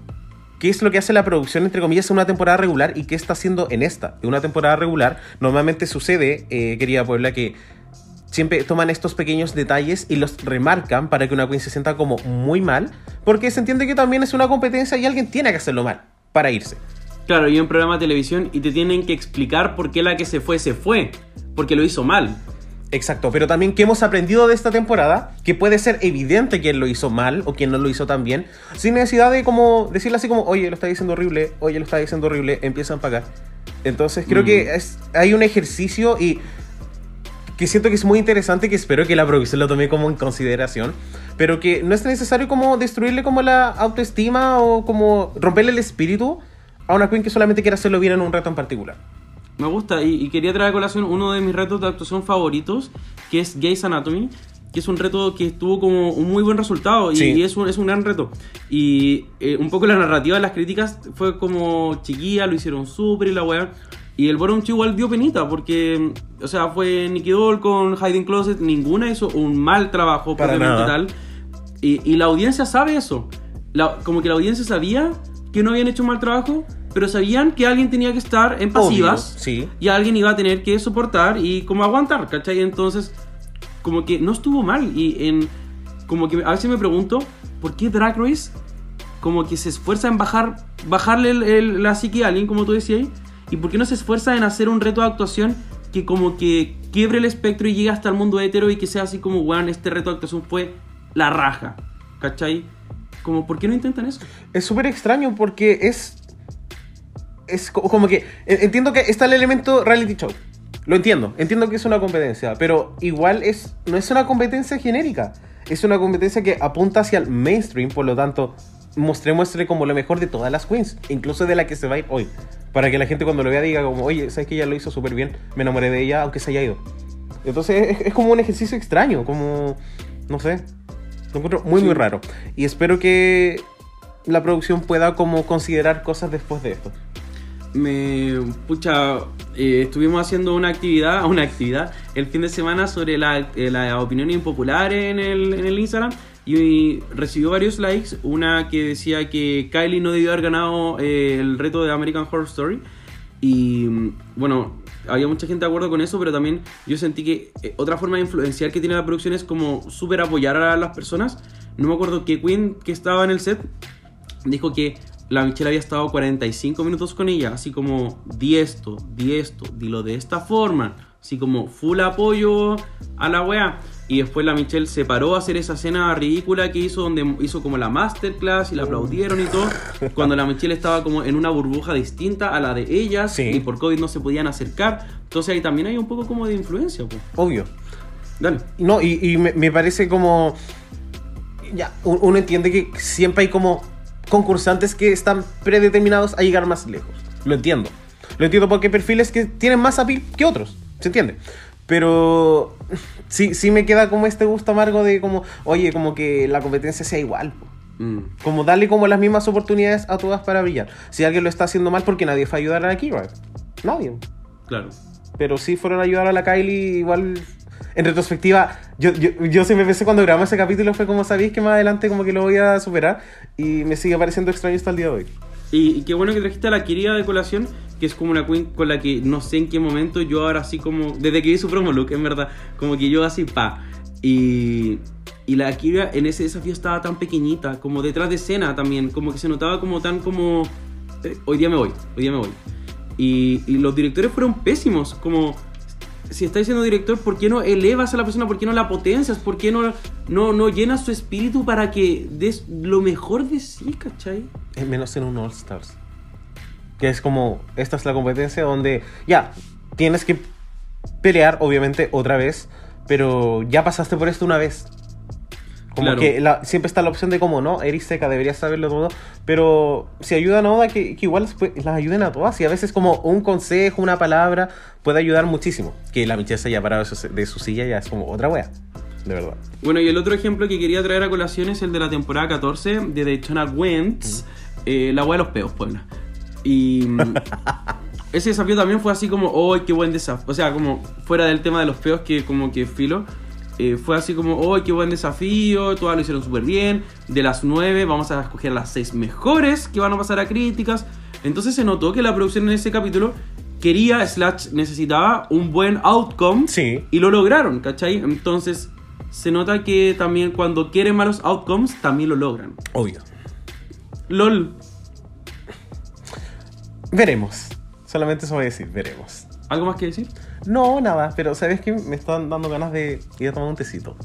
qué es lo que hace la producción, entre comillas, en una temporada regular y qué está haciendo en esta. En una temporada regular normalmente sucede, eh, querida Puebla, que siempre toman estos pequeños detalles y los remarcan para que una queen se sienta como muy mal, porque se entiende que también es una competencia y alguien tiene que hacerlo mal para irse. Claro, y un programa de televisión y te tienen que explicar por qué la que se fue se fue, porque lo hizo mal. Exacto, pero también que hemos aprendido de esta temporada, que puede ser evidente quién lo hizo mal o quién no lo hizo tan bien, sin necesidad de como decirle así como, oye, lo está diciendo horrible, oye, lo está diciendo horrible, empiezan a pagar. Entonces creo Mm. que es, hay un ejercicio y que siento que es muy interesante, que espero que la producción lo tome como en consideración, pero que no es necesario como destruirle como la autoestima o como romperle el espíritu a una queen que solamente quiere hacerlo bien en un reto en particular. Me gusta y, y quería traer a colación uno de mis retos de actuación favoritos, que es Gays Anatomy. que es un reto que tuvo como un muy buen resultado y, Sí. y es, un, es un gran reto. Y eh, un poco la narrativa de las críticas fue como chiquilla, lo hicieron súper y la weá. Y el 2 igual dio penita porque, o sea, fue Nicky Doll con Hiding Closet, ninguna hizo un mal trabajo Para nada. tal. Y, y la audiencia sabe eso. La- como que la audiencia sabía que no habían hecho un mal trabajo, pero sabían que alguien tenía que estar en pasivas Obvio, sí. y alguien iba a tener que soportar y como aguantar, ¿cachai? Entonces, como que no estuvo mal y en como que a veces me pregunto por qué Drag Race como que se esfuerza en bajar bajarle el- el- la psique a alguien como tú decías y por qué no se esfuerza en hacer un reto de actuación que como que quiebre el espectro y llegue hasta el mundo hetero y que sea así como weón este reto de actuación fue la raja ¿cachai? como por qué no intentan eso Es súper extraño porque es. Es co- como que. en- Entiendo que está el elemento reality show. Lo entiendo. Entiendo que es una competencia. Pero igual es. No es una competencia genérica. Es una competencia que apunta hacia el mainstream. Por lo tanto, mostré, muestre como lo mejor de todas las queens. Incluso de la que se va a ir hoy. Para que la gente cuando lo vea diga como, oye, sabes que ella lo hizo súper bien. Me enamoré de ella aunque se haya ido. Entonces es, es como un ejercicio extraño. Como. No sé. Lo encuentro muy, muy Sí. raro. Y espero que la producción pueda como considerar cosas después de esto. Me pucha eh, estuvimos haciendo una actividad una actividad el fin de semana sobre la, eh, la opinión impopular en el, en el Instagram y recibió varios likes. Una que decía que Kylie no debió haber ganado eh, el reto de American Horror Story. Y mm, bueno había mucha gente de acuerdo con eso pero también yo sentí que otra forma de influenciar que tiene la producción es como súper apoyar a las personas. No me acuerdo qué queen que estaba en el set dijo que la Michelle había estado 45 minutos con ella, así como, di esto, di esto, dilo de esta forma, así como full apoyo a la wea. Y después la Michelle se paró a hacer esa escena ridícula que hizo, donde hizo como la masterclass y la aplaudieron y todo, cuando la Michelle estaba como en una burbuja distinta a la de ellas Sí. y por COVID no se podían acercar. Entonces ahí también hay un poco como de influencia, pues. Obvio. Dale. No, y, y me, me parece como. Ya, un- uno entiende que siempre hay como concursantes que están predeterminados a llegar más lejos. Lo entiendo. Lo entiendo porque hay perfiles que tienen más appeal que otros. ¿Se entiende? Pero sí, sí me queda como este gusto amargo de como, oye, como que la competencia sea igual. Mm, Como darle como las mismas oportunidades a todas para brillar. Si alguien lo está haciendo mal, porque nadie fue a ayudar a la Kira. Nadie. claro. Pero sí fueron a ayudar a la Kylie igual. En retrospectiva, yo, yo, yo siempre pensé cuando grabamos ese capítulo fue como sabéis que más adelante como que lo voy a superar y me sigue pareciendo extraño hasta el día de hoy. Y, y qué bueno que trajiste a la querida de colación, que es como una queen con la que no sé en qué momento yo ahora así como, desde que vi su promo look, en verdad, como que yo así pa. Y, y la Kira en ese desafío estaba tan pequeñita, como detrás de escena también, como que se notaba como tan como, eh, hoy día me voy, hoy día me voy. Y, y los directores fueron pésimos, como si estás siendo director, ¿por qué no elevas a la persona? ¿Por qué no la potencias? ¿Por qué no, no, no llenas su espíritu para que des lo mejor de sí, cachai? Es menos en un All Stars. Que es como, esta es la competencia donde ya, tienes que pelear obviamente otra vez, pero ya pasaste por esto una vez. Como Claro. que la- siempre está la opción de como no, eres seca, deberías saberlo todo, pero si ayudan a Oda, que, que igual pues, las ayuden a todas, y a veces como un consejo, una palabra, puede ayudar muchísimo. Que la se haya parado de su, silla ya es como otra wea, de verdad. Bueno, y el otro ejemplo que quería traer a colación es el de la temporada 14 de Daytona Wentz, eh, la hueá de los peos, Puebla. Y ese desafío también fue así como, ¡oh, qué buen desafío! O sea, como fuera del tema de los peos, que como que filo. Eh, fue así como, ¡oh, qué buen desafío! Todas lo hicieron súper bien. De las 9 vamos a escoger las 6 mejores que van a pasar a críticas. Entonces se notó que la producción en ese capítulo quería, slash, necesitaba un buen outcome. Sí. Y lo lograron, ¿cachai? Entonces, se nota que también cuando quieren malos outcomes, también lo logran. Obvio. LOL, Veremos. Solamente eso voy a decir, veremos. ¿algo más que decir? No, nada, pero ¿sabes qué? Me están dando ganas de ir a tomar un tecito.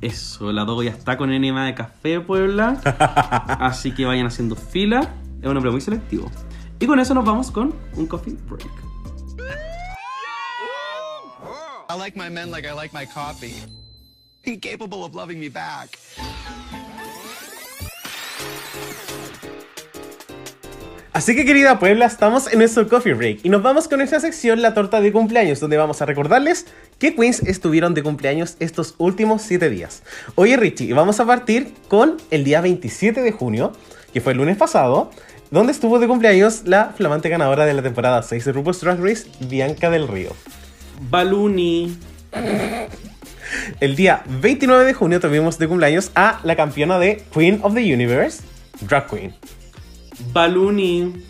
Eso, la Dogo ya está con enema de café, Puebla. Así que vayan haciendo fila. Es un hombre muy selectivo. Y con eso nos vamos con un coffee break. I like my men like I like my coffee. Incapable of loving me back. Así que querida Puebla, estamos en nuestro coffee break y nos vamos con nuestra sección La torta de cumpleaños, donde vamos a recordarles qué queens estuvieron de cumpleaños estos últimos 7 días. Oye Richie, vamos a partir con el día 27 de junio, que fue el lunes pasado, donde estuvo de cumpleaños la flamante ganadora de la temporada 6 de RuPaul's Drag Race, Bianca del Río. Baluni. El día 29 de junio tuvimos de cumpleaños a la campeona de Queen of the Universe, Drag Queen. Baluni.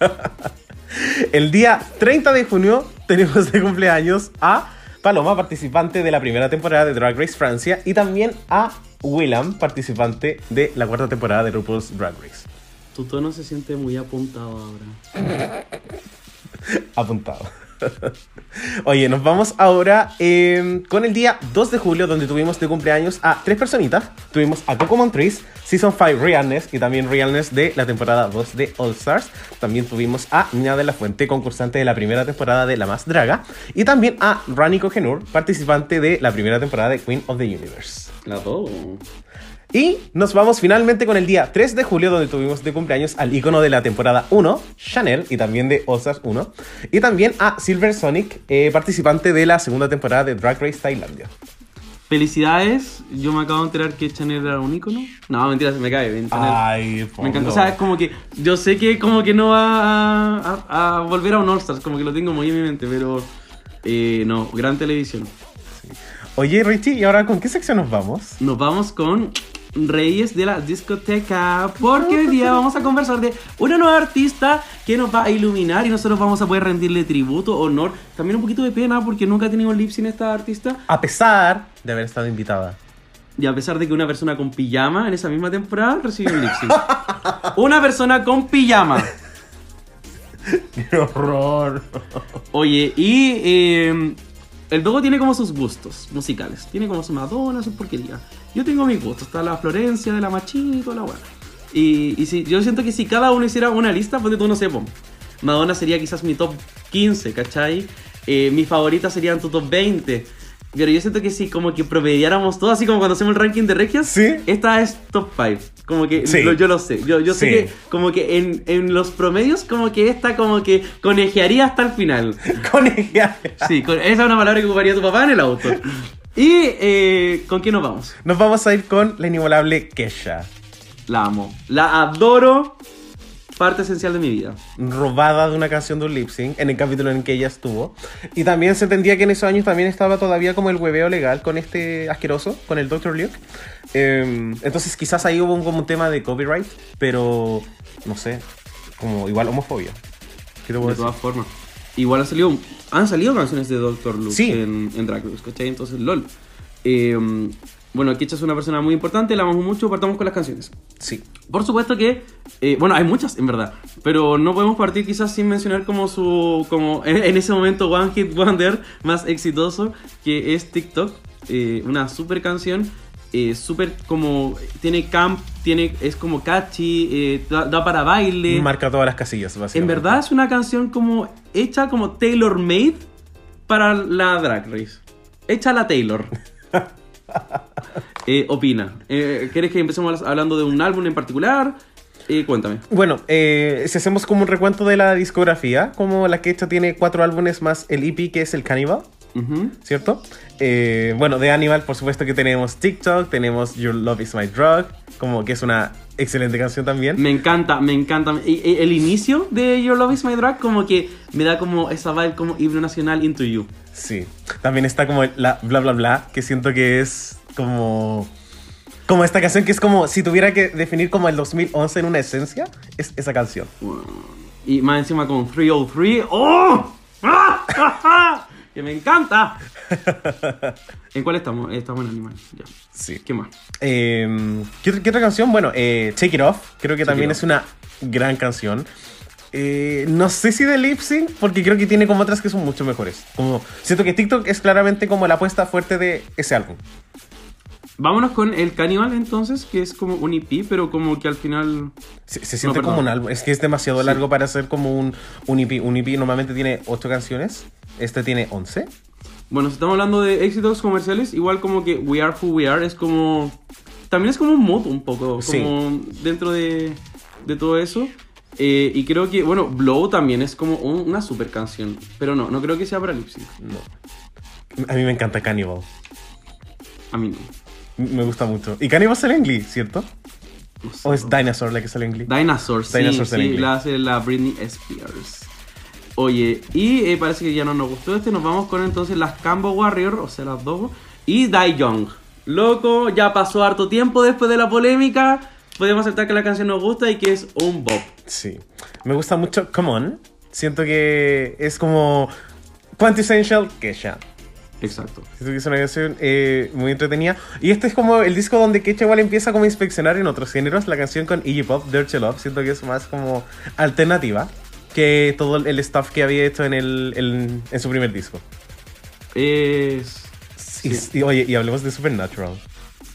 El día 30 de junio tenemos de cumpleaños a Paloma, participante de la primera temporada de Drag Race Francia, y también a Willam, participante de la cuarta temporada de RuPaul's Drag Race. Tu tono se siente muy apuntado ahora. Apuntado. Oye, nos vamos ahora eh, con el día 2 de julio, donde tuvimos de cumpleaños a tres personitas. Tuvimos a Coco Montrese, Season 5 Realness y también Realness de la temporada 2 de All Stars. También tuvimos a Niña de la Fuente, concursante de la primera temporada de La Más Draga. Y también a Rani Kohenur, participante de la primera temporada de Queen of the Universe. La. Y nos vamos finalmente con el día 3 de julio, donde tuvimos de cumpleaños al icono de la temporada 1, Chanel, y también de Stars 1. Y también a Silver Sonic, eh, participante de la segunda temporada de Drag Race Tailandia. Felicidades. Yo me acabo de enterar que Chanel era un ícono. No, mentira, se me cae. Chanel. Ay, Me encanta. O sea, es como que. Yo sé que como que no va a, a- a volver a un All Stars, como que lo tengo muy en mi mente, pero. eh, no, gran televisión. Oye, Richie, ¿y ahora con qué sección nos vamos? Nos vamos con Reyes de la discoteca. Porque hoy día vamos a conversar de una nueva artista que nos va a iluminar y nosotros vamos a poder rendirle tributo, honor. También un poquito de pena porque nunca ha tenido lip sync esta artista. A pesar de haber estado invitada. Y a pesar de que una persona con pijama en esa misma temporada recibió un lip sync. Una persona con pijama. ¡Qué horror! Oye, y eh, el Dogo tiene como sus gustos musicales. Tiene como su Madonna, su porquería. Yo tengo mis gustos. Está la Florencia, de la Machini y toda la buena. Y, y si, yo siento que si cada uno hiciera una lista, pues de todo no sé. Madonna sería quizás mi top 15, ¿cachai? Eh, mis favoritas serían tu top 20. Pero yo siento que si como que promediáramos todo, así como cuando hacemos el ranking de regias, Sí. esta es top 5. Como que Sí. lo- yo lo sé. Yo, yo sé Sí. que como que en, en los promedios, como que esta como que conejearía hasta el final. Conejear. Sí, con- esa es una palabra que ocuparía tu papá en el auto. Y eh, ¿con quién nos vamos? Nos vamos a ir con la inigualable Kesha. La amo. La adoro. Parte esencial de mi vida. robada de una canción de un lip sync en el capítulo en que ella estuvo. Y también se entendía que en esos años también estaba todavía como el hueveo legal con este asqueroso, con el Dr. Luke. Eh, entonces quizás ahí hubo un, como un tema de copyright, pero no sé, como igual homofobia. ¿Qué te puedo De decir? todas formas. Igual han salido, han salido canciones de Doctor Luke Sí. en, en Drag Race, ¿cachai? Entonces, LOL. Eh, bueno, Kecha es una persona muy importante, la amamos mucho, partamos con las canciones. Sí. Por supuesto que, eh, bueno, hay muchas en verdad, pero no podemos partir quizás sin mencionar como su, como en, en ese momento One Hit Wonder más exitoso, que es TikTok, eh, una super canción, eh, súper como, tiene camp, tiene, es como catchy, eh, da, da para baile. Marca todas las casillas, básicamente. En verdad es una canción como hecha como tailor made para la Drag Race. Hecha la Taylor. Eh, opina. Eh, ¿Quieres que empecemos hablando de un álbum en particular? Eh, cuéntame. Bueno, eh, si hacemos como un recuento de la discografía, como la que esta tiene cuatro álbumes más el EP que es el Cannibal. ¿Cierto? Eh, bueno, de Animal, por supuesto que tenemos TikTok, tenemos Your Love Is My Drug, como que es una excelente canción también. Me encanta, me encanta. Y- el inicio de Your Love Is My Drag como que me da como esa vibe como himno nacional Into You. Sí. También está como la bla bla bla, que siento que es como... Como esta canción que es como, si tuviera que definir como el 2011 en una esencia, es esa canción. Y más encima con 303. ¡Oh! ¡Ah! ¡Que me encanta! ¿En cuál estamos? Estamos en Animal. Ya. Sí. ¿Qué más? Eh, ¿qué, otra, qué otra canción? Bueno, eh, Take It Off, creo que también es una gran canción. Eh, no sé si de lip sync, porque creo que tiene como otras que son mucho mejores. Como, siento que TikTok es claramente como la apuesta fuerte de ese álbum. Vámonos con el Cannibal entonces, que es como un EP, pero como que al final. Se, se siente perdón. como un álbum. Es que es demasiado Sí. largo para ser como un, un EP. Un EP normalmente tiene 8 canciones. Este tiene 11. Bueno, si estamos hablando de éxitos comerciales, igual como que We Are Who We Are es como. También es como un mood un poco, como Sí. dentro de, de todo eso. Eh, y creo que, bueno, Blow también es como un- una super canción. Pero no, no creo que sea para lip sync. No. A mí me encanta Cannibal. A mí no. Me gusta mucho. Y Cannibal sale en Glee, ¿cierto? No sé. ¿O es Dinosaur la que sale en Glee? Dinosaur, sí, Dinosaur en sí, la hace la Britney Spears. Oye, y eh, parece que ya no nos gustó este, nos vamos con entonces las Cambo Warrior, o sea, las dos, y Die Young. Loco, ya pasó harto tiempo después de la polémica, podemos aceptar que la canción nos gusta y que es un bop. Sí. Me gusta mucho Come On. Siento que es como Quintessential Kesha. Exacto. Siento que es una canción eh, muy entretenida. Y este es como el disco donde Kesha igual empieza como a inspeccionar en otros géneros. La canción con Iggy Pop, Dirty Love, siento que es más como alternativa que todo el stuff que había hecho en, el, el- en su primer disco. Es... Y, y, oye, y hablemos de Supernatural.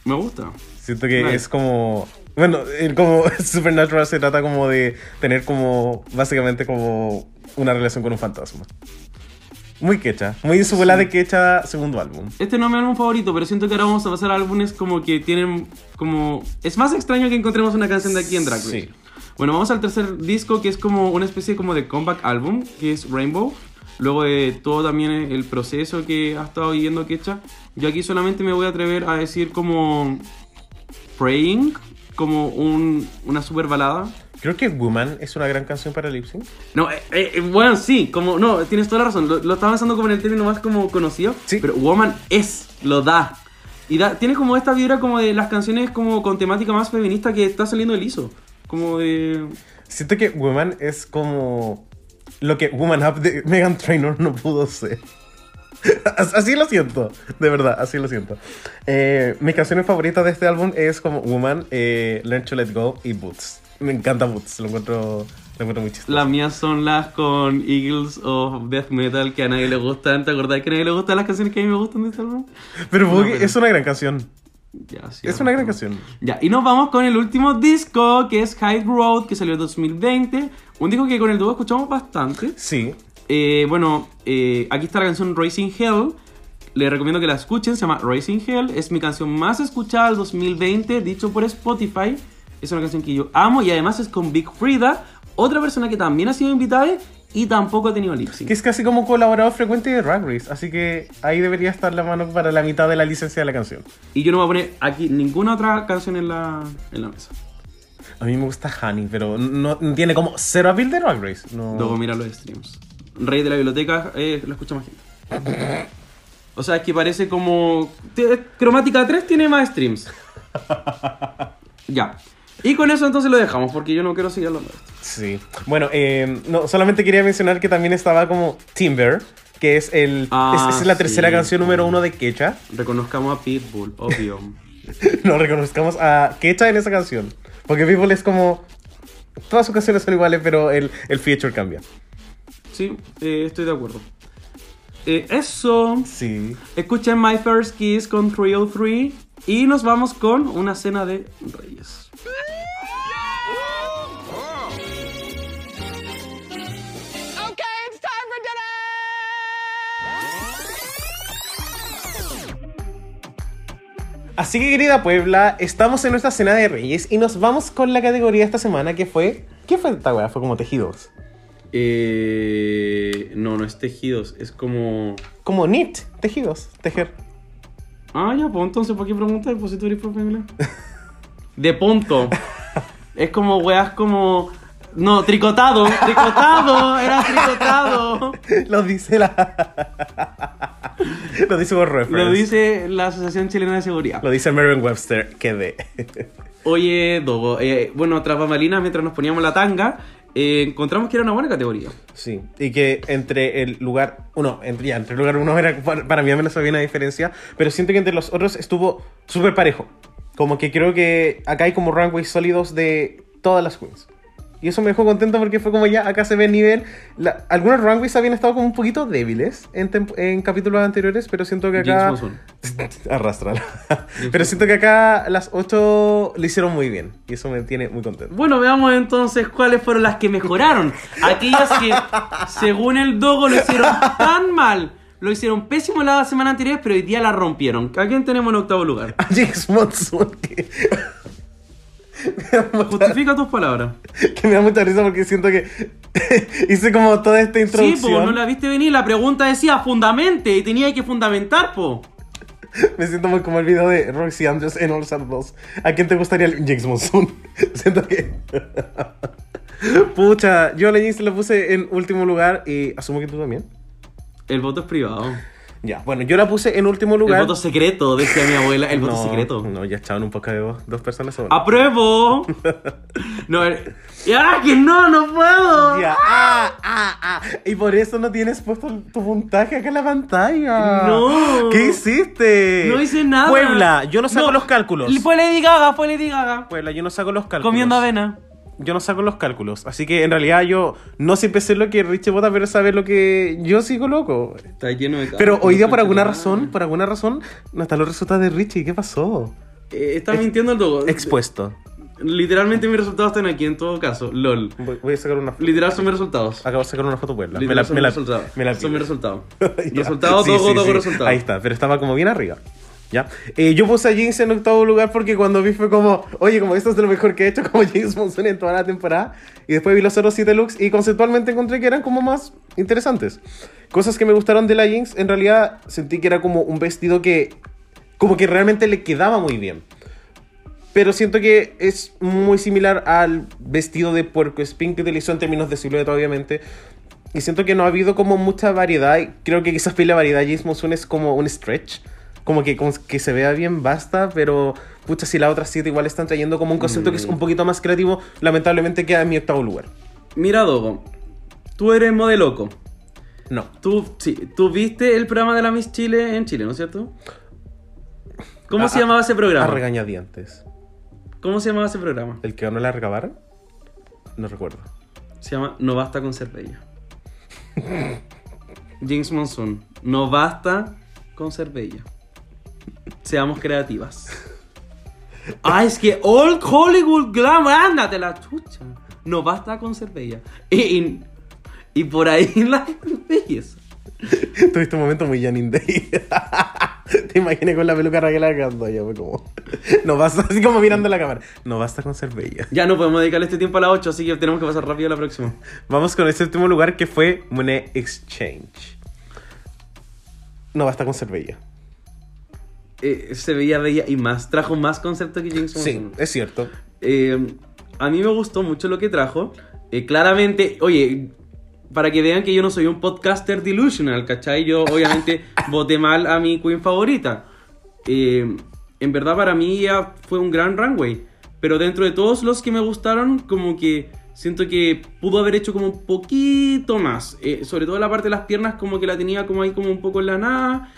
Me gusta. Siento que Nice. es como... Bueno, como Supernatural se trata como de tener como... Básicamente como una relación con un fantasma. Muy quecha. Muy su bola de quecha segundo álbum. Este no es mi álbum favorito, pero siento que ahora vamos a pasar a álbumes como que tienen como... Es más extraño que encontremos una canción de aquí en Drag Race. Sí. Bueno, vamos al tercer disco que es como una especie como de comeback album, que es Rainbow. Luego de todo también el proceso que ha estado viviendo Kecha. Yo aquí solamente me voy a atrever a decir como Praying, como un- una super balada. Creo que Woman es una gran canción para lip sync. No, eh, eh, bueno, sí, como, no, tienes toda la razón. Lo, lo estaba pensando como en el término más como conocido. Sí. Pero Woman es, lo da. Y da, tiene como esta vibra como de las canciones como con temática más feminista que está saliendo del ISO. Como de... Siento que Woman es como lo que Woman Up de Megan Trainor no pudo ser. As- Así lo siento, de verdad, así lo siento. Eh, mis canciones favoritas de este álbum es como Woman, eh, Learn to Let Go y Boots. Me encanta Boots, lo encuentro, lo encuentro muy chistoso. Las mías son las con Eagles of Death Metal que a nadie le gustan. ¿Te acordás que a nadie le gustan las canciones que a mí me gustan de este álbum? Pero No, Boogie pero- es una gran canción. Ya, sí, Es una gran canción. Ya, y nos vamos con el último disco que es High Road que salió en 2020. Un disco que con el dúo escuchamos bastante. Sí. Eh, bueno, eh, aquí está la canción Racing Hell. Les recomiendo que la escuchen, se llama Racing Hell. Es mi canción más escuchada del 2020, dicho por Spotify. Es una canción que yo amo y además es con Big Frida, otra persona que también ha sido invitada y tampoco ha tenido lip sync. Que es casi como colaborador frecuente de Drag Race. Así que ahí debería estar la mano para la mitad de la licencia de la canción. Y yo no voy a poner aquí ninguna otra canción en la, en la mesa. A mí me gusta Honey, pero no, no tiene como cero appeal de Drag Race. No. Luego mira los streams. Rey de la biblioteca, eh, lo escucha más gente. O sea, es que parece como... Cromática 3 tiene más streams. ya. Y con eso entonces lo dejamos, porque yo no quiero seguir hablando de esto. Sí. Bueno, eh, no, solamente quería mencionar que también estaba como Timber, que es el Ah, es, es la tercera sí. canción número uno de Kecha. Reconozcamos a Pitbull, obvio. No reconozcamos a Kecha en esa canción. Porque Pitbull es como. Todas sus canciones son iguales, pero el, el feature cambia. sí, eh, estoy de acuerdo. Eh, eso. Sí. Escuchen My First Kiss con 303 y nos vamos con una cena de reyes. Así que, querida Puebla, estamos en nuestra cena de Reyes y nos vamos con la categoría esta semana que fue. ¿Qué fue esta weá? Fue como tejidos. Eh, no, no es tejidos, es como. Como knit, tejidos, tejer. Ah, ya, pues entonces, ¿por qué preguntas? Pues si tú eres profe de inglés. De punto. Es como weas como. No, tricotado, tricotado, era tricotado. Lo dice la. Lo dice Reference. Lo dice la Asociación Chilena de Seguridad. Lo dice Merriam Webster. Que de. Oye, Dogo, eh, bueno, tras bambalinas, mientras nos poníamos la tanga, eh, encontramos que era una buena categoría. Sí, y que entre el lugar uno, entre, ya, entre el lugar uno era, para para mí al menos había una diferencia, pero siento que entre los otros estuvo súper parejo. Como que creo que acá hay como runways sólidos de todas las queens. Y eso me dejó contento porque fue como ya, acá se ve el nivel. La- algunos runways habían estado como un poquito débiles en, capítulos anteriores, pero siento que acá... Arrastrala. pero siento que acá las ocho lo hicieron muy bien. Y eso me tiene muy contento. Bueno, veamos entonces cuáles fueron las que mejoraron. Aquellas que, según el Dogo, lo hicieron tan mal. Lo hicieron pésimo la semana anterior, pero hoy día la rompieron. ¿A quién tenemos en octavo lugar? a Monsoon que, Justifica tus palabras. que me da mucha risa porque siento que hice como toda esta Sí, introducción. po, no la viste venir. La pregunta decía fundamente y tenía que fundamentar, po. Me siento muy como el video de Roxy Andrews en All Star 2. ¿A quién te gustaría el James Monsoon? siento que. Pucha, yo a la Jinx la puse en último lugar y asumo que tú también. El voto es privado. Ya, bueno, yo la puse en último lugar. El voto secreto, decía mi abuela. El voto secreto. No, ya echaban un poco de dos, dos personas. solo. ¡Apruebo! No, eh, ¡Ya, que no, no puedo! Ya, ah, ah, ah. Y por eso no tienes puesto tu puntaje acá en la pantalla. No. ¿Qué hiciste? No hice nada. Puebla, yo no saco los cálculos. Fue Lady Gaga, fue Lady Gaga. Puebla, yo no saco los cálculos. Comiendo avena. Yo no saco los cálculos. Así que en realidad yo no siempre sé lo que Richie vota, pero sabe lo que yo sigo loco. Está lleno de Pero hoy día por alguna razón, por alguna razón, no están los resultados de Richie. ¿Qué pasó? Eh, está mintiendo el. Expuesto. Literalmente mis resultados están aquí en todo caso. LOL. Voy, voy a sacar una foto. Literal son mis resultados. Acabo de sacar una foto Puebla. Literal son me la, resultados. me la son mis resultados. Resultados, Sí, dogo, sí, dogo, sí. resultados. Ahí está, pero estaba como bien arriba. ¿Ya? Eh, yo puse a Jinx en octavo lugar porque cuando vi fue como, oye, como esto es lo mejor que he hecho como James Monsoon en toda la temporada. Y después vi los otros 7 looks y conceptualmente encontré que eran como más interesantes. Cosas que me gustaron de la Jinx, en realidad sentí que era como un vestido que, como que realmente le quedaba muy bien. Pero siento que es muy similar al vestido de puerco espín que utilizó en términos de silueta, obviamente. Y siento que no ha habido como mucha variedad. Creo que quizás la variedad James Monsoon es como un stretch. Como que, como que se vea bien, basta. Pero, pucha, si las otras siete igual están trayendo como un concepto que es un poquito más creativo, lamentablemente queda en mi octavo lugar. Mira, Dogo. Tú eres modeloco. No. Tú, sí, tú viste el programa de la Miss Chile en Chile, ¿no es cierto? ¿Cómo A- se llamaba ese A programa? regañadientes. ¿Cómo se llamaba ese programa? ¿El que ganó la recabar? No recuerdo. Se llama No basta con ser bella. James Monsoon. No basta con ser bella. Seamos creativas. Ah, es que Old Hollywood Glam, ándate la chucha. No basta con ser bella. Y, y, y por ahí la belleza. Tuviste un momento muy Janine Day. Te imaginé con la peluca arreglando ya fue como. No basta, así como mirando la cámara. No basta con ser bella. Ya no podemos dedicarle este tiempo a la 8, así que tenemos que pasar rápido a la próxima. Vamos con el séptimo lugar que fue Monet Exchange. No basta con ser bella. Eh, se veía bella y más. Trajo más concepto que James Sí, es cierto. Eh, a mí me gustó mucho lo que trajo. Eh, claramente, oye, para que vean que yo no soy un podcaster delusional, ¿cachai? Yo obviamente voté mal a mi queen favorita. Eh, en verdad para mí ya fue un gran runway. Pero dentro de todos los que me gustaron, como que siento que pudo haber hecho como un poquito más. Eh, sobre todo la parte de las piernas, como que la tenía como ahí como un poco en la nada.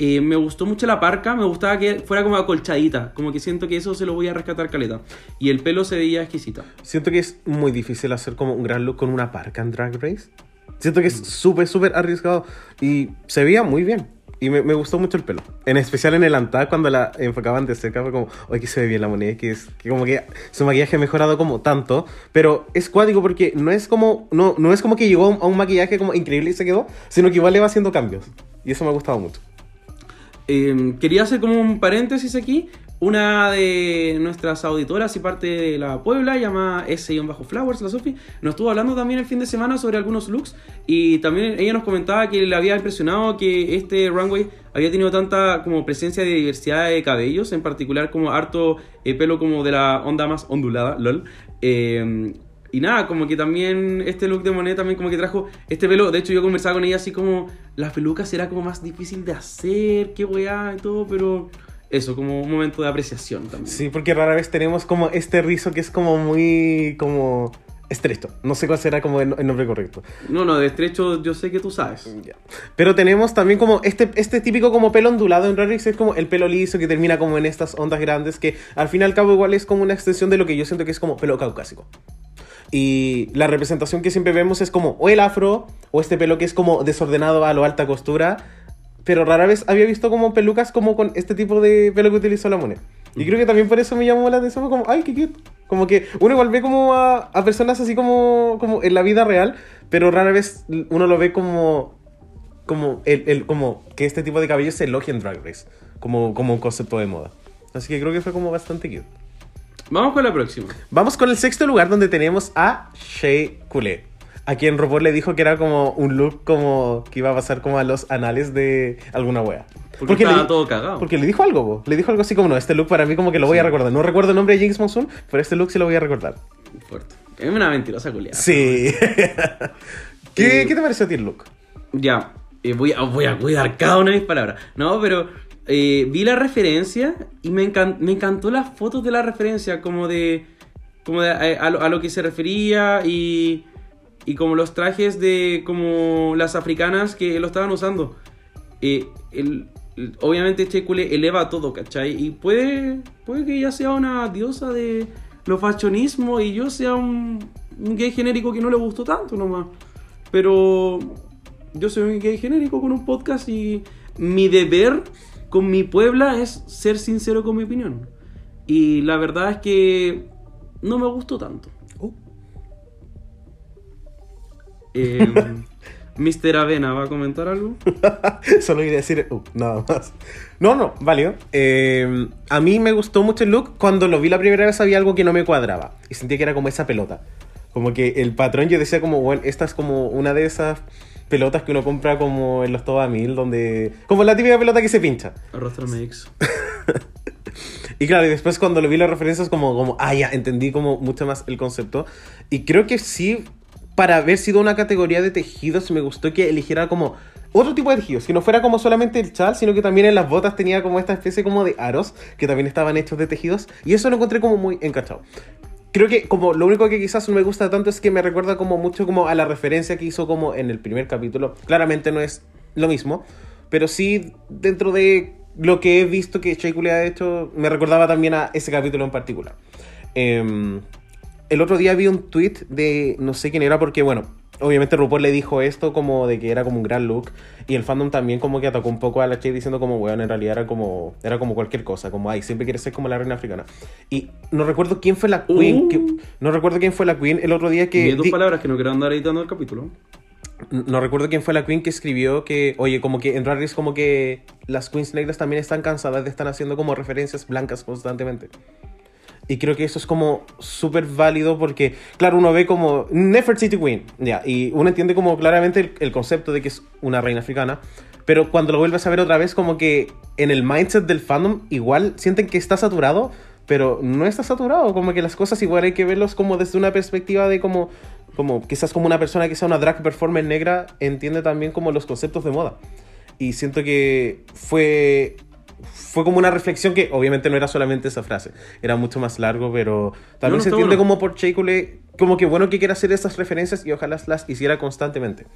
Me gustó mucho la parca, me gustaba que fuera como acolchadita. Como que siento que eso se lo voy a rescatar caleta. Y el pelo se veía exquisita. Siento que es muy difícil hacer como un gran look con una parca en Drag Race. Siento que es súper, súper arriesgado. Y se veía muy bien. Y me, me gustó mucho el pelo. En especial en el antal, cuando la enfocaban de cerca, fue como, oye, que se ve bien la moneda. Que es que como que su maquillaje ha mejorado como tanto. Pero es cuático porque no es como, no, no es como que llegó a un maquillaje como increíble y se quedó, sino que igual le va haciendo cambios. Y eso me ha gustado mucho. Eh, quería hacer como un paréntesis aquí. Una de nuestras auditoras y parte de la Puebla, llamada S-Flowers, la Sofi, nos estuvo hablando también el fin de semana sobre algunos looks. Y también ella nos comentaba que le había impresionado que este runway había tenido tanta como presencia de diversidad de cabellos, en particular como harto eh, pelo como de la onda más ondulada, lol. Eh, y nada, como que también este look de Monet también como que trajo este pelo. De hecho, yo conversaba con ella así como las pelucas era como más difícil de hacer, qué weá y todo, pero eso, como un momento de apreciación también. Sí, porque rara vez tenemos como este rizo que es como muy, como estrecho. No sé cuál será como el, nombre correcto. No, no, de estrecho yo sé que tú sabes. Ya. Pero tenemos también como este, este típico como pelo ondulado en Rarix, es como el pelo liso que termina como en estas ondas grandes que al fin y al cabo igual es como una extensión de lo que yo siento que es como pelo caucásico. Y la representación que siempre vemos es como o el afro o este pelo que es como desordenado a lo alta costura. Pero rara vez había visto como pelucas como con este tipo de pelo que utilizó la moneda. Y creo que también por eso me llamó la atención, como, ay, qué cute. Como que uno igual ve como a, a personas así como, como en la vida real, pero rara vez uno lo ve como como, el, el- como que este tipo de cabello se elogia en Drag Race, como, como un concepto de moda. Así que creo que fue como bastante cute. Vamos con la próxima. Vamos con el sexto lugar donde tenemos a Shea Coulee. A quien RuPaul le dijo que era como un look como que iba a pasar como a los anales de alguna wea. Porque estaba le, todo cagado. Porque le dijo algo, po. le dijo algo así como, no, este look para mí como que lo voy a recordar. No recuerdo el nombre de Jinx Monsoon, pero este look sí lo voy a recordar. Fuerte. Es una mentirosa culiada. Sí. ¿Qué, Eh, ¿Qué te pareció a ti el look? Ya, eh, voy, a, voy a cuidar cada una de mis palabras. No, pero eh, vi la referencia y me, encan- me encantó las fotos de la referencia, como de, como de a, lo, a lo que se refería y, y como los trajes de como las africanas que lo estaban usando. Eh, el- obviamente Checule eleva todo, ¿cachai? Y puede, puede que ella sea una diosa de lo fashionismo y yo sea un gay genérico que no le gustó tanto nomás. Pero yo soy un gay genérico con un podcast y mi deber con mi Puebla es ser sincero con mi opinión. Y la verdad es que no me gustó tanto. Uh. Eh, Mr. Avena, ¿va a comentar algo? Solo iba a decir, uh, nada más. No, no, válido. Eh, a mí me gustó mucho el look. Cuando lo vi la primera vez había algo que no me cuadraba. Y sentía que era como esa pelota. Como que el patrón yo decía como, bueno, esta es como una de esas pelotas que uno compra como en los Toba Mil, donde... Como la típica pelota que se pincha. Arrastra Mix. Y claro, y después cuando lo vi las referencias como, como, ah, ya, entendí como mucho más el concepto. Y creo que sí, para haber sido una categoría de tejidos, me gustó que eligiera como otro tipo de tejidos, que no fuera como solamente el chal, sino que también en las botas tenía como esta especie como de aros, que también estaban hechos de tejidos. Y eso lo encontré como muy encachado. Creo que como lo único que quizás no me gusta tanto es que me recuerda como mucho como a la referencia que hizo como en el primer capítulo. Claramente no es lo mismo, pero sí dentro de lo que he visto que Coulee ha hecho, me recordaba también a ese capítulo en particular. Em, el otro día vi un tweet de no sé quién era porque, bueno, obviamente RuPaul le dijo esto como de que era como un gran look y el fandom también como que atacó un poco a la Shea diciendo como, weón, en realidad era como, era como cualquier cosa, como, ay, siempre quiere ser como la reina africana. Y no recuerdo quién fue la queen, Uh. que- no recuerdo quién fue la queen el otro día que... Mis dos di- palabras que no quiero andar editando el capítulo. no recuerdo quién fue la queen que escribió que, oye, como que en Drag Race como que las queens negras también están cansadas de estar haciendo como referencias blancas constantemente. Y creo que eso es como súper válido porque, claro, uno ve como Nefertiti Queen, ya, y uno entiende como claramente el, concepto de que es una reina africana, pero cuando lo vuelves a ver otra vez, como que en el mindset del fandom igual sienten que está saturado, pero no está saturado, como que las cosas igual hay que verlos como desde una perspectiva de como, como quizás como una persona que sea una drag performer negra entiende también como los conceptos de moda. Y siento que fue fue como una reflexión que obviamente no era solamente esa frase, era mucho más largo, pero también No, se entiende bueno. como por Shea Coulee, como que bueno que quiera hacer estas referencias y ojalá las hiciera constantemente.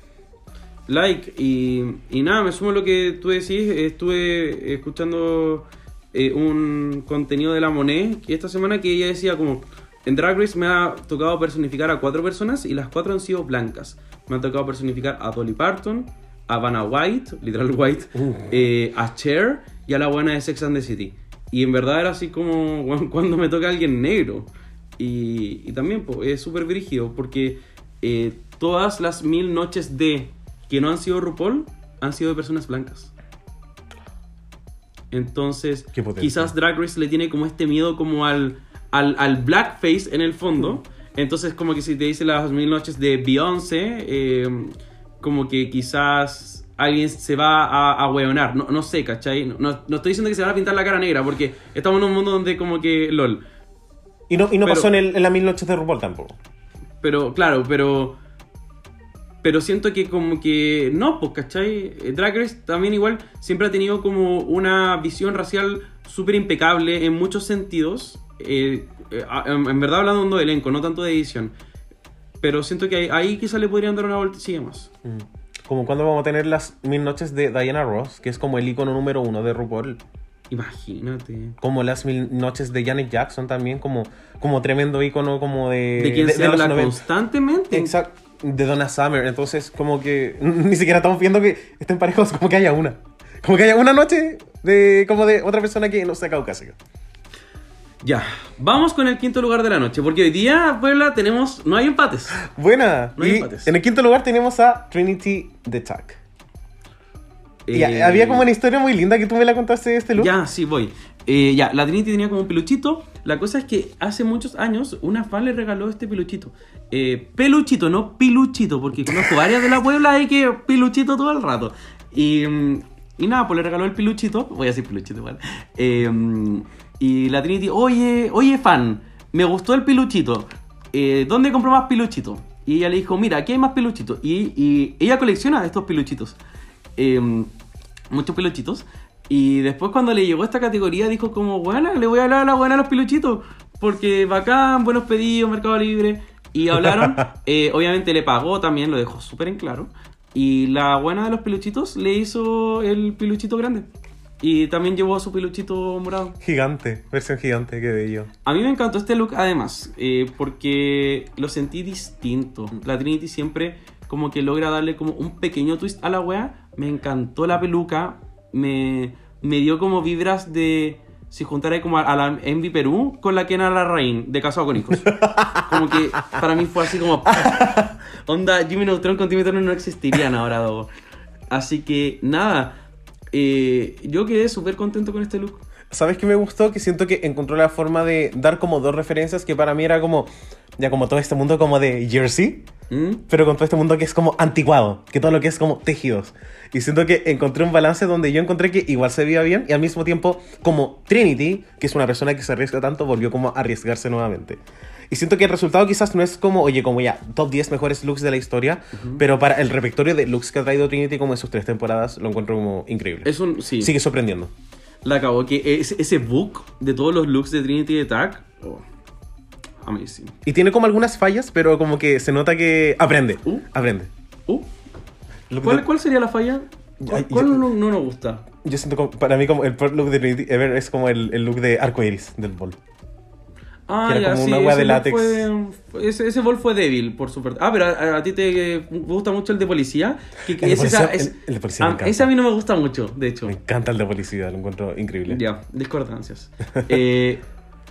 Like, y, y nada, me sumo a lo que tú decís. Estuve escuchando eh, un contenido de la Monet que esta semana que ella decía como en Drag Race me ha tocado personificar a cuatro personas y las cuatro han sido blancas. Me ha tocado personificar a Dolly Parton, a Vanna White, literal White, eh, a Cher y a la buena de Sex and the City. Y en verdad era así como bueno, cuando me toca alguien negro. Y, y también po, es súper brígido porque eh, todas las mil noches de que no han sido RuPaul han sido de personas blancas. Entonces, quizás Drag Race le tiene como este miedo como al, al, al blackface en el fondo. Entonces, como que si te dice las mil noches de Beyoncé, eh, como que quizás alguien se va a, a hueonar. No, no sé, ¿cachai? No, no- estoy diciendo que se van a pintar la cara negra, porque estamos en un mundo donde como que, lol. Y no, y no Pero- pasó en, el- en mil noches de RuPaul tampoco. Pero, claro, pero. Pero siento que como que. No, pues, ¿cachai? Eh, Drag Race también igual siempre ha tenido como una visión racial súper impecable en muchos sentidos. Eh, eh, en, en verdad hablando de elenco, no tanto de edición. Pero siento que ahí, ahí quizá le podrían dar una vueltecilla más. Mm. Como cuando vamos a tener las mil noches de Diana Ross, que es como el icono número uno de RuPaul. Imagínate. Como las mil noches de Janet Jackson también, como, como tremendo icono como de... De quien se los habla 90. constantemente. Exacto. De Donna Summer. Entonces, como que ni siquiera estamos viendo que estén parejos, como que haya una. Como que haya una noche de como de otra persona que no sea caucásica. Ya, vamos con el quinto lugar de la noche, porque hoy día, Puebla, tenemos. No hay empates. Buena. No hay y empates. en el quinto lugar tenemos a Trinity the Tuck. Y Eh, había como una historia muy linda que tú me la contaste de este look. Ya, sí, voy. Eh, ya, la Trinity tenía como un peluchito. La cosa es que hace muchos años una fan le regaló este peluchito. Eh, peluchito, no piluchito, porque conozco varias de la Puebla y que piluchito todo el rato. Y, mm, y nada, pues le regaló el peluchito. Voy a decir peluchito igual. Eh, y la Trinity, oye, oye, fan, me gustó el peluchito. Eh, ¿Dónde compro más peluchito? Y ella le dijo, mira, aquí hay más peluchitos. Y, y ella colecciona estos peluchitos. Eh, muchos peluchitos. Y después cuando le llegó esta categoría dijo como, bueno, le voy a hablar a la buena a los peluchitos. Porque bacán, buenos pedidos, Mercado Libre. Y hablaron, eh, obviamente le pagó también, lo dejó súper en claro. Y la buena de los peluchitos le hizo el peluchito grande. Y también llevó su peluchito morado. Gigante, versión gigante, qué bello. A mí me encantó este look además, eh, porque lo sentí distinto. La Trinity siempre como que logra darle como un pequeño twist a la wea. Me encantó la peluca, me, me dio como vibras de... Si juntara como a, a la Envy Perú con la Kena Larraín de Casado con Hijos. Como que para mí fue así como... Onda, Jimmy Neutron con Timmy Turner no existirían ahora, Dogo. Así que nada, eh, yo quedé súper contento con este look. ¿Sabes qué me gustó? Que siento que encontró la forma de dar como dos referencias que para mí era como, ya como todo este mundo como de Jersey, ¿Mm? pero con todo este mundo que es como antiguado, que todo lo que es como tejidos. Y siento que encontré un balance donde yo encontré que igual se veía bien y al mismo tiempo como Trinity, que es una persona que se arriesga tanto, volvió como a arriesgarse nuevamente. Y siento que el resultado quizás no es como, oye, como ya, top 10 mejores looks de la historia, pero para el repertorio de looks que ha traído Trinity como en sus tres temporadas, lo encuentro como increíble. Es un... Sí. Sigue sorprendiendo. La acabó. Que ese, ese book de todos los looks de Trinity Attack. Oh, amazing. Y tiene como algunas fallas, pero como que se nota que aprende. Uh. Aprende. Uh, ¿cuál, ¿Cuál sería la falla? ¿Cuál, cuál yo- no, no nos gusta? Yo siento como, para mí como el look de Trinity Ever es como el, el look de arcoiris del bol. Ah, Que era ya, como sí, una ese de látex. Fue, ese, ese bol fue débil, por su parte. Ah, pero a, a ti te gusta mucho el de policía. Que, que El de es esa- policía- es- el- el de policía me ah, encanta. ese a mí no me gusta mucho, de hecho. Me encanta el de policía, lo encuentro increíble. Ya, discordancias. Eh,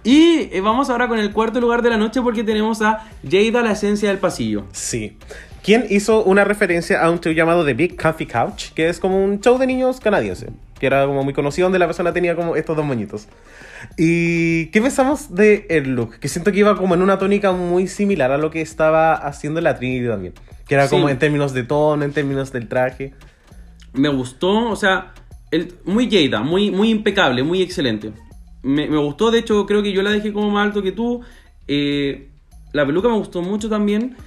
y eh, vamos ahora con el cuarto lugar de la noche porque tenemos a Jada, la esencia del pasillo. Sí. ¿Quién hizo una referencia a un show llamado The Big Comfy Couch? Que es como un show de niños canadiense. Que era como muy conocido, donde la persona tenía como estos dos moñitos. ¿Y qué pensamos de el look? Que siento que iba como en una tónica muy similar a lo que estaba haciendo la Trinity también. Que era Sí. como en términos de tono, en términos del traje. Me gustó, o sea, el, muy Jada, muy, muy impecable, muy excelente. Me, me gustó, de hecho, creo que yo la dejé como más alto que tú. Eh, la peluca me gustó mucho también.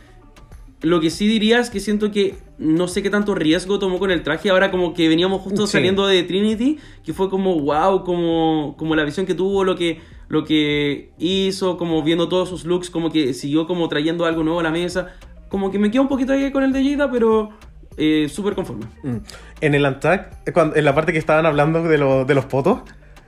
Lo que sí diría es que siento que no sé qué tanto riesgo tomó con el traje. Ahora como que veníamos justo Sí. saliendo de Trinity, que fue como wow, como, como la visión que tuvo, lo que, lo que hizo, como viendo todos sus looks, como que siguió como trayendo algo nuevo a la mesa. Como que me quedo un poquito ahí con el de Jada, pero eh, súper conforme. Mm. En el cuando- en la parte que estaban hablando de, lo- de los potos,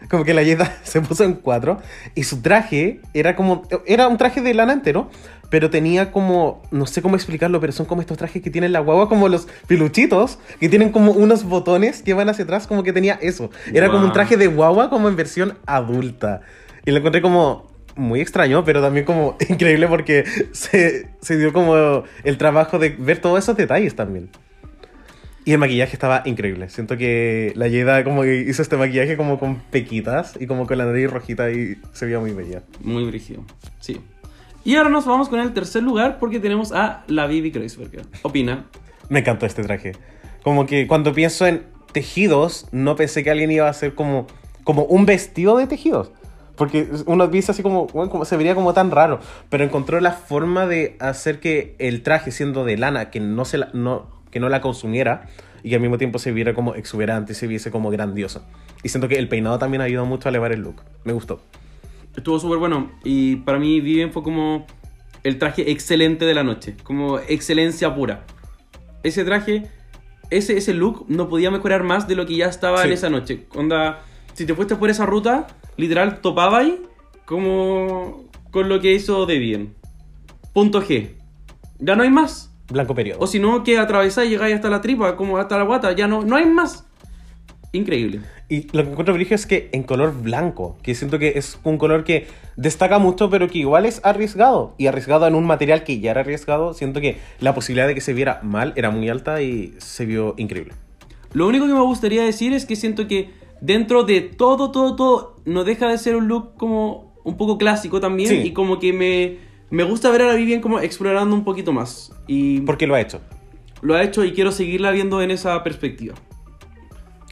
como que la Jada se puso en cuatro y su traje era como. Era un traje de lana entero, pero tenía como. No sé cómo explicarlo, pero son como estos trajes que tienen la guagua, como los piluchitos, que tienen como unos botones que van hacia atrás, como que tenía eso. Era como un traje de guagua, como en versión adulta. Y lo encontré como. Muy extraño, pero también como increíble porque se, se dio como el trabajo de ver todos esos detalles también. Y el maquillaje estaba increíble. Siento que la Yeda como que hizo este maquillaje como con pequitas y como con la nariz rojita y se veía muy bella. Muy brígido. Sí. Y ahora nos vamos con el tercer lugar porque tenemos a la Bibi Kreuzberger. Opina. Me encantó este traje. Como que cuando pienso en tejidos, no pensé que alguien iba a hacer como, como un vestido de tejidos. Porque uno piensa así como, bueno, como se vería como tan raro. Pero encontró la forma de hacer que el traje, siendo de lana, que no, se la, no, que no la consumiera y que al mismo tiempo se viera como exuberante, se viese como grandioso. Y siento que el peinado también ayudó mucho a elevar el look. Me gustó. Estuvo súper bueno. Y para mí Vivian fue como el traje excelente de la noche. Como excelencia pura. Ese traje, ese, ese look no podía mejorar más de lo que ya estaba Sí. en esa noche. Onda, si te fuiste por esa ruta, literal topaba ahí como con lo que hizo Debian. Punto G. Ya no hay más. Blanco periodo. O si no, que atravesáis y llegáis hasta la tripa, como hasta la guata. Ya no, no hay más. Increíble. Y lo que encuentro brillo es que en color blanco, que siento que es un color que destaca mucho, pero que igual es arriesgado. Y arriesgado en un material que ya era arriesgado, siento que la posibilidad de que se viera mal era muy alta y se vio increíble. Lo único que me gustaría decir es que siento que dentro de todo, todo, todo, no deja de ser un look como un poco clásico también. Sí. Y como que me, me gusta ver a la Vivian como explorando un poquito más. Y Porque lo ha hecho. lo ha hecho y quiero seguirla viendo en esa perspectiva.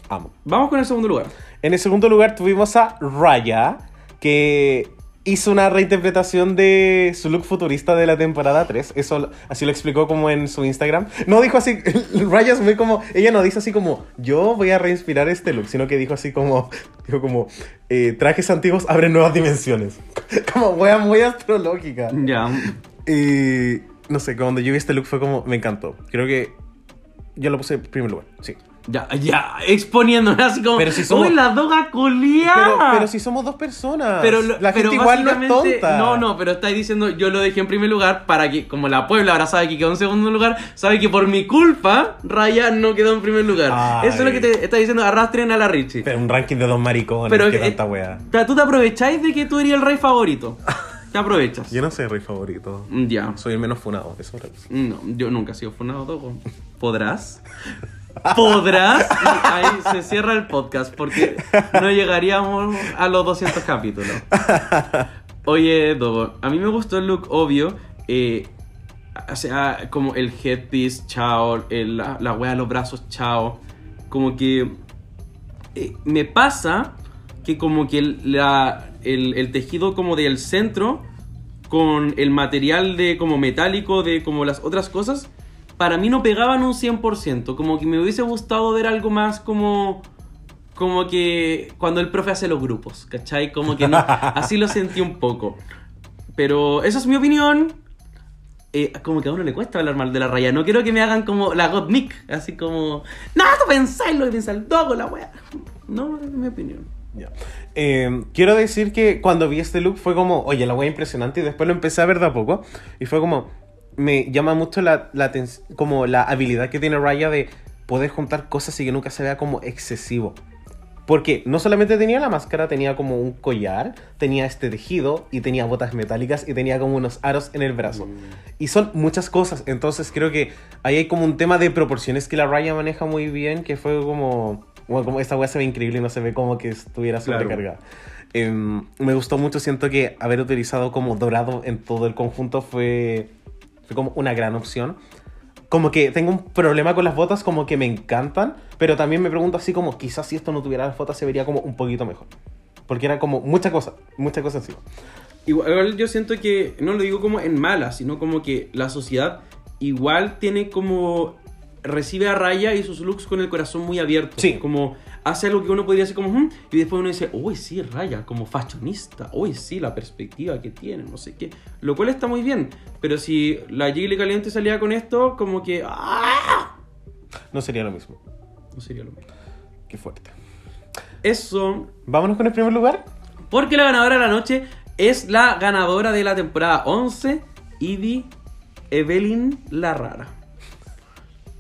Amo. Vamos con el segundo lugar. En el segundo lugar tuvimos a Raya, que hizo una reinterpretación de su look futurista de la temporada 3. Eso así lo explicó como en su Instagram. No dijo así, Raya es muy como, ella no dice así como, yo voy a reinspirar este look, sino que dijo así como, dijo como, eh, trajes antiguos abren nuevas dimensiones. como wea muy astrológica. Ya. Y no sé, cuando yo vi este look fue como, me encantó. Creo que yo lo puse en primer lugar, sí. Ya, ya, exponiéndome así como. Pero si somos- ¡Uy, la doga culia! Pero, pero si somos dos personas. Pero la pero gente igual no es tonta. No, no, pero estáis diciendo, yo lo dejé en primer lugar para que, como la Puebla ahora sabe que quedó en segundo lugar, sabe que por mi culpa, Raya no quedó en primer lugar. Ay. Eso es lo que te está diciendo, arrastren a la Richie. Pero un ranking de dos maricones, Pero qué eh, tanta wea. o sea, tú te aprovecháis de que tú eres el rey favorito. Te aprovechas. Yo no soy rey favorito. Ya. Soy el menos funado, eso es. No, yo nunca he sido funado, Dogo. ¿Podrás? ¿Podrás? Y ahí se cierra el podcast porque no llegaríamos a los 200 capítulos. Oye, Dogo, a mí me gustó el look obvio. eh, o sea, como el headpiece, chao. el- la, wea de los brazos, chao. Como que eh, me pasa que como que el, la- el tejido como del centro con el material de como metálico de como las otras cosas, para mí no pegaban un 100%. Como que me hubiese gustado ver algo más como... Como que cuando el profe hace los grupos, ¿cachai? Como que no, así lo sentí un poco. Pero esa es mi opinión. Eh, como que a uno le cuesta hablar mal de la raya. No quiero que me hagan como la Godnick, así como, no, tú pensáis lo que piensa el dogo, la wea. No, es mi opinión. Ya. Eh, quiero decir que cuando vi este look fue como, oye, la wea impresionante. Y después lo empecé a ver de a poco. Y fue como, me llama mucho la, la como la habilidad que tiene Raya de poder juntar cosas y que nunca se vea como excesivo. Porque no solamente tenía la máscara, tenía como un collar, tenía este tejido y tenía botas metálicas y tenía como unos aros en el brazo. Y son muchas cosas, entonces creo que ahí hay como un tema de proporciones que la Raya maneja muy bien, que fue como... Bueno, como esta weá se ve increíble y no se ve como que estuviera Claro. sobrecargada. Em, me gustó mucho, siento que haber utilizado como dorado en todo el conjunto fue como una gran opción. Como que tengo un problema con las botas, como que me encantan, pero también me pregunto así como quizás si esto no tuviera las botas se vería como un poquito mejor. Porque era como mucha cosa, muchas cosas encima. Igual yo siento que, no lo digo como en mala, sino como que la sociedad igual tiene como, recibe a Raya y sus looks con el corazón muy abierto. Sí. Como hace algo que uno podría decir como, "Hmm", y después uno dice, uy, sí, Raya, como fashionista, uy, sí, la perspectiva que tiene, no sé qué. Lo cual está muy bien, pero si la Jiggly Caliente salía con esto, como que, ¡ah! No sería lo mismo. No sería lo mismo. Qué fuerte. Eso Vámonos con el primer lugar. Porque la ganadora de la noche es la ganadora de la temporada 11, Ivy Evelyn La Rara.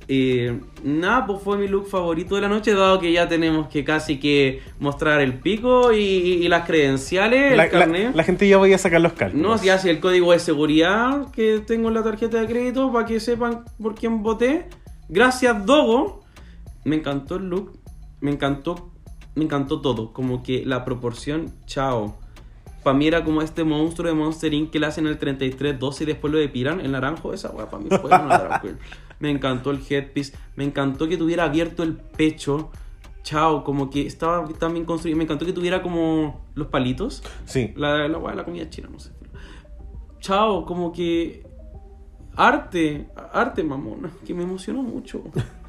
Eh, nada, pues fue mi look favorito de la noche, dado que ya tenemos que casi que mostrar el pico y, y las credenciales, el La, la- carnet. la gente ya voy a sacar los cálculos. No, si hace el código de seguridad que tengo en la tarjeta de crédito para que sepan por quién voté. Gracias, Dogo. Me encantó el look. Me encantó. Me encantó todo. Como que la proporción, chao. Para mí era como este monstruo de Monster Inc. que le hacen el 33-12 y después lo depilan, el naranjo. Esa weá para mí fue una drag. Me encantó el headpiece. Me encantó que tuviera abierto el pecho. Chao, como que estaba también construido. Me encantó que tuviera como los palitos. Sí. La, la, de la comida china, no sé. Chao, como que. Arte, arte, mamona, que me emocionó mucho.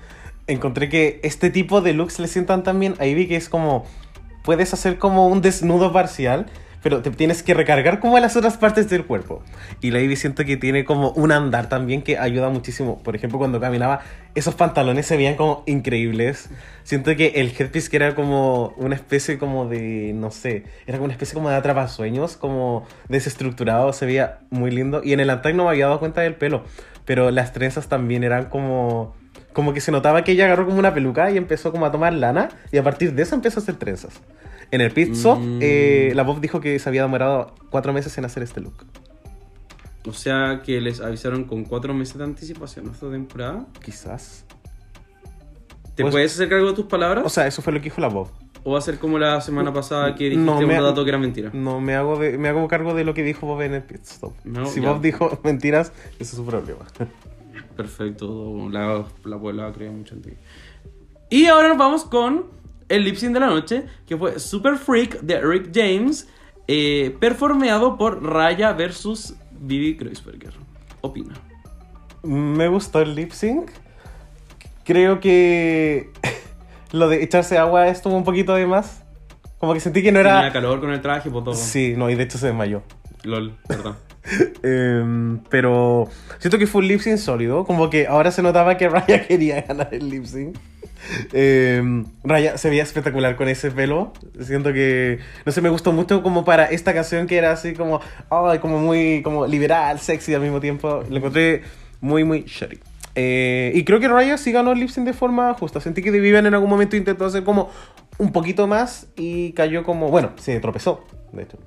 Encontré que este tipo de looks le sientan también. Ahí vi que es como. Puedes hacer como un desnudo parcial, pero te tienes que recargar como las otras partes del cuerpo. Y la Ivy siento que tiene como un andar también que ayuda muchísimo. Por ejemplo, cuando caminaba, esos pantalones se veían como increíbles. Siento que el headpiece que era como una especie como de, no sé, era como una especie como de atrapasueños, como desestructurado, se veía muy lindo. Y en el antag no me había dado cuenta del pelo, pero las trenzas también eran como... Como que se notaba que ella agarró como una peluca y empezó como a tomar lana y a partir de eso empezó a hacer trenzas. En el pit stop, Mm. eh, la Bob dijo que se había demorado cuatro meses en hacer este look. O sea que les avisaron con cuatro meses de anticipación a esta temporada. Quizás. ¿Te Pues- puedes hacer cargo de tus palabras? O sea, eso fue lo que dijo la Bob. ¿O va a ser como la semana pasada que dijiste No, un dato que era mentira? No, me hago, de, me hago cargo de lo que dijo Bob en el pit stop. No, si ya. Bob dijo mentiras, ese es su problema. Perfecto, la, la abuela cree mucho en ti. Y ahora nos vamos con el lip sync de la noche, que fue Super Freak de Rick James, eh, performeado por Raya versus Vivi Kreuzberger. Opina. Me gustó el lip sync. Creo que lo de echarse agua estuvo un poquito de más. Como que sentí que no Tenía era. calor con el traje, por todo. Sí, no, y de hecho se desmayó. LOL, perdón. Em, pero siento que fue un lip sync sólido. Como que ahora se notaba que Raya quería ganar el lip sync. Em, Raya se veía espectacular con ese pelo. Siento que, no sé, me gustó mucho como para esta canción que era así como, ay, como muy como liberal, sexy al mismo tiempo. Lo encontré muy, muy shitty. Eh, y creo que Raya sí ganó el lip sync de forma justa. Sentí que Vivian en algún momento intentó hacer como un poquito más y cayó como, bueno, se tropezó, de hecho.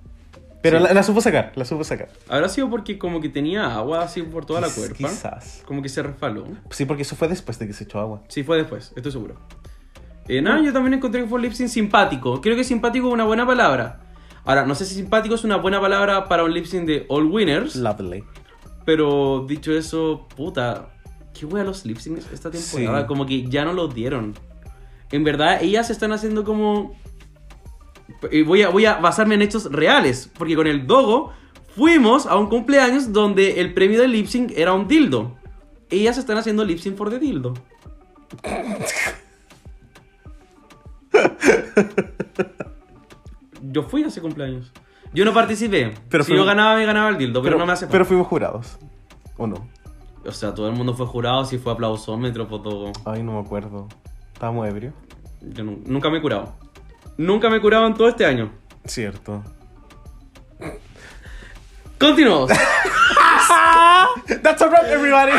Pero Sí. la, la supo sacar, la supo sacar. Habrá sido porque como que tenía agua así por toda la cuerpa. Quizás. Como que se resbaló. Sí, porque eso fue después de que se echó agua. Sí, fue después, estoy seguro. Eh, nada, yo también encontré que fue un lip sync simpático. Creo que simpático es una buena palabra. Ahora, no sé si simpático es una buena palabra para un lip sync de All Winners. Lovely. Pero dicho eso, puta, qué wea los lip syncs esta temporada. Sí. Como que ya no los dieron. En verdad, ellas están haciendo como. Y voy a, voy a basarme en hechos reales. Porque con el Dogo fuimos a un cumpleaños donde el premio del lip sync era un dildo. Ellas están haciendo lip sync por the dildo. Yo fui a ese cumpleaños. Yo no participé. Pero si yo ganaba, me ganaba el dildo, pero, no me hace Pero fuimos jurados. ¿O no? O sea, todo el mundo fue jurado, si fue aplausómetro, todo. Ay, no me acuerdo. Estábamos ebrio. Yo nu- nunca me he curado. Nunca me en todo este año. Cierto. Continuamos. That's a wrap, everybody.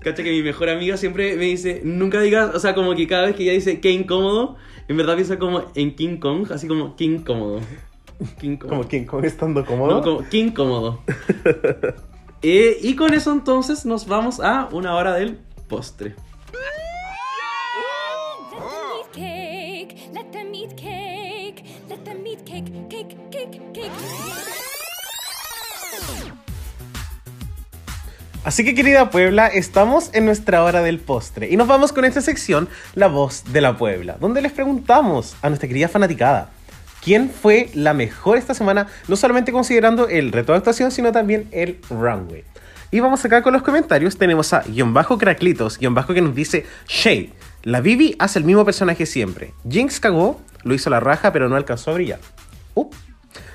Cacha que mi mejor amiga siempre me dice, nunca digas, o sea, como que cada vez que ella dice qué incómodo, en verdad piensa como en King Kong, así como qué incómodo. King Kong. Como quien con estando cómodo. No, como qué incómodo. Eh, y con eso entonces nos vamos a una hora del postre. Así que querida Puebla, estamos en nuestra hora del postre y nos vamos con esta sección, La Voz de la Puebla, donde les preguntamos a nuestra querida fanaticada, ¿quién fue la mejor esta semana? No solamente considerando el reto de actuación, sino también el runway. Y vamos acá con los comentarios, tenemos a guion bajo craclitos, guion bajo que nos dice, Shay, la Vivi hace el mismo personaje siempre. Jinx cagó, lo hizo la raja, pero no alcanzó a brillar. Uh.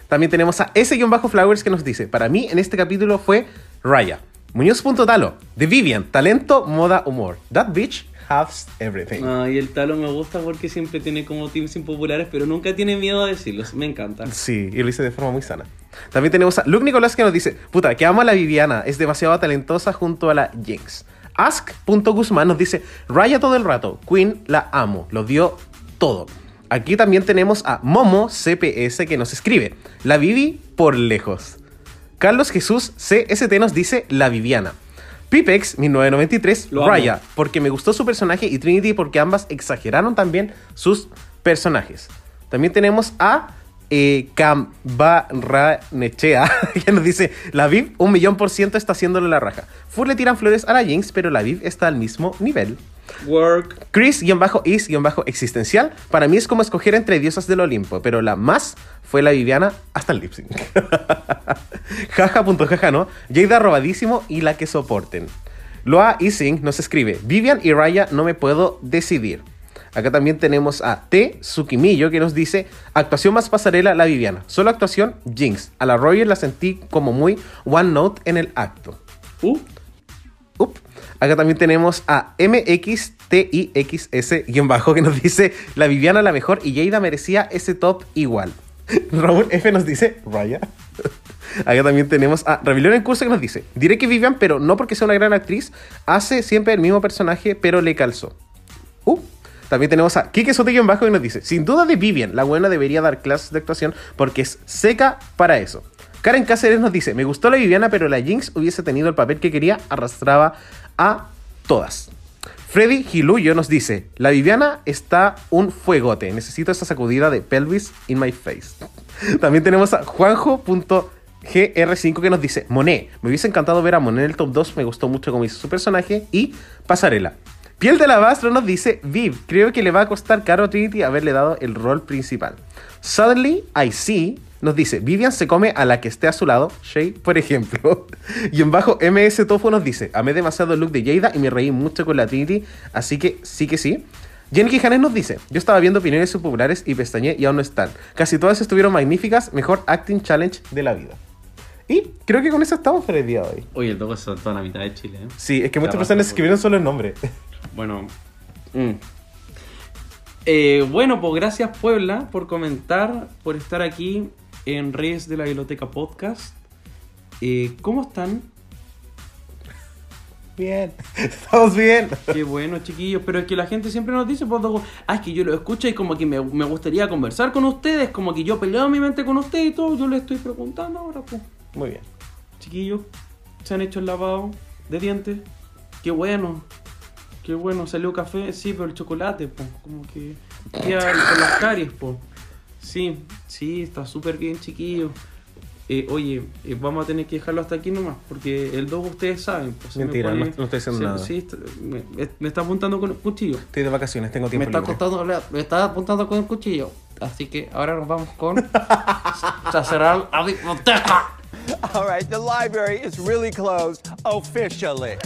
También tenemos a ese-flowers que nos dice, para mí en este capítulo fue Raya. Muñoz.talo, The Vivian, talento, moda, humor. That bitch has everything. Ay, el talo me gusta porque siempre tiene como teams impopulares, pero nunca tiene miedo a decirlos. Me encanta. Sí, y lo hice de forma muy sana. También tenemos a Luke Nicolás que nos dice, puta, que amo a la Viviana, es demasiado talentosa junto a la Jinx. Ask.guzmán nos dice, Raya todo el rato, Queen la amo, lo dio todo. Aquí también tenemos a Momo CPS que nos escribe, la Vivi por lejos. Carlos Jesús CST nos dice, la Viviana. Pipex 1993, Lo amo. Raya, porque me gustó su personaje y Trinity porque ambas exageraron también sus personajes. También tenemos a eh, Cambarranechea, que nos dice, la Viv un millón por ciento está haciéndole la raja. Fur le tiran flores a la Jinx, pero la Viv está al mismo nivel. Work. Chris-is-existencial, para mí es como escoger entre diosas del Olimpo, pero la más fue la Viviana hasta el lip sync. Jaja.jaja, ¿no? Jada robadísimo y la que soporten. Loa Ising nos escribe, Vivian y Raya no me puedo decidir. Acá también tenemos a T. Tsukimillo que nos dice, actuación más pasarela la Viviana, solo actuación Jinx. A la Roger la sentí como muy one note en el acto. Uh. Up. Acá también tenemos a MXTIXS-bajo que nos dice La Viviana la mejor y Jada merecía ese top igual. Raúl F nos dice Raya. Acá también tenemos a Rebelión en curso que nos dice Diré que Vivian, pero no porque sea una gran actriz, hace siempre el mismo personaje, pero le calzó. Uh. También tenemos a Kike Sote-bajo que nos dice Sin duda de Vivian, la buena debería dar clases de actuación porque es seca para eso. Karen Cáceres nos dice, me gustó la Viviana, pero la Jinx hubiese tenido el papel que quería, arrastraba a todas. Freddy Giluyo nos dice, la Viviana está un fuegote, necesito esa sacudida de pelvis in my face. También tenemos a Juanjo.gr5 que nos dice, Monet, me hubiese encantado ver a Monet en el top 2, me gustó mucho cómo hizo su personaje y Pasarela. Piel de Alabastro nos dice, Viv, creo que le va a costar caro a Trinity haberle dado el rol principal. Suddenly, I see, nos dice, Vivian se come a la que esté a su lado, Shay, por ejemplo. Y en bajo MS Tofu nos dice, amé demasiado el look de Jada y me reí mucho con la Trinity, así que sí que sí. Jenny Quijanes nos dice, yo estaba viendo opiniones populares y pestañé y aún no están. Casi todas estuvieron magníficas, mejor acting challenge de la vida. Y creo que con eso estamos para el día de hoy. Oye, el dogo es toda la mitad de Chile, ¿eh? Sí, es que muchas personas escribieron solo el nombre. Bueno. mm. Eh, bueno, pues gracias Puebla por comentar, por estar aquí en Reyes de la Biblioteca Podcast. Eh, ¿Cómo están? Bien, estamos bien. Qué bueno, chiquillos. Pero es que la gente siempre nos dice, pues, ah, es que yo lo escucho y como que me, me gustaría conversar con ustedes, como que yo peleo mi mente con ustedes y todo. Yo les estoy preguntando ahora, pues. Muy bien. Chiquillos, se han hecho el lavado de dientes. Qué bueno. Qué bueno, salió café, sí, pero el chocolate, pues, como que queda con las caries, pues. Sí, sí, está súper bien, chiquillos. Eh, oye, eh, vamos a tener que dejarlo hasta aquí nomás, porque el dogo ustedes saben. Pues, me Mentira, no- no estoy haciendo se- nada. Sí, está- me, me está apuntando con el cuchillo. Estoy de vacaciones, tengo Me tiempo está, libre. contando, me está apuntando con el cuchillo. Así que ahora nos vamos con a cerrar la biblioteca. All right, the library is really closed officially.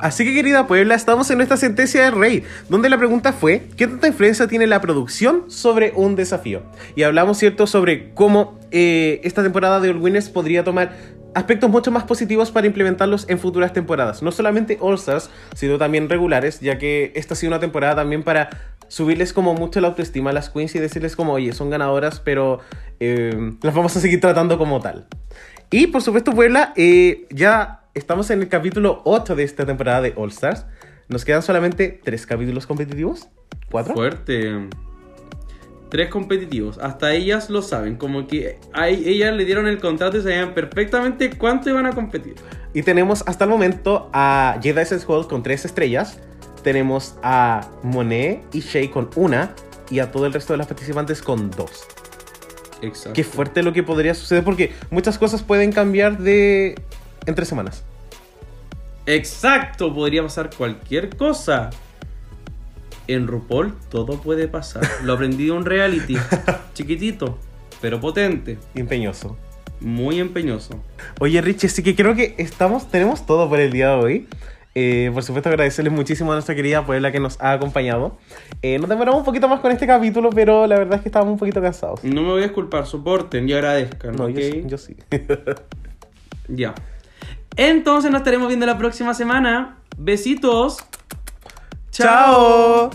Así que querida Puebla, estamos en nuestra sentencia de rey, donde la pregunta fue, ¿qué tanta influencia tiene la producción sobre un desafío? Y hablamos, ¿cierto?, sobre cómo eh, esta temporada de All Winners podría tomar aspectos mucho más positivos para implementarlos en futuras temporadas. No solamente All Stars, sino también regulares, ya que esta ha sido una temporada también para subirles como mucho la autoestima a las queens y decirles como, oye, son ganadoras, pero eh, las vamos a seguir tratando como tal. Y por supuesto, Puebla, eh, ya estamos en el capítulo 8 de esta temporada de All Stars. Nos quedan solamente tres capítulos competitivos. ¿Cuatro? Fuerte. Tres competitivos. Hasta ellas lo saben. Como que a ellas le dieron el contrato y sabían perfectamente cuánto iban a competir. Y tenemos hasta el momento a Jedi World con tres estrellas. Tenemos a Monet y Shay con una. Y a todo el resto de las participantes con dos. Exacto. Qué fuerte lo que podría suceder porque muchas cosas pueden cambiar de entre semanas. Exacto. Podría pasar cualquier cosa. En RuPaul todo puede pasar. Lo aprendí de un reality. Chiquitito, pero potente. Empeñoso. Muy empeñoso. Oye, Richie, sí que creo que estamos, tenemos todo por el día de hoy. Eh, por supuesto, agradecerles muchísimo a nuestra querida Puebla que nos ha acompañado. Eh, nos demoramos un poquito más con este capítulo, pero la verdad es que estábamos un poquito cansados. No me voy a disculpar, soporten y agradezcan. No, ¿ok? yo, sí, yo sí. Ya. Entonces nos estaremos viendo la próxima semana. Besitos. ¡Chao!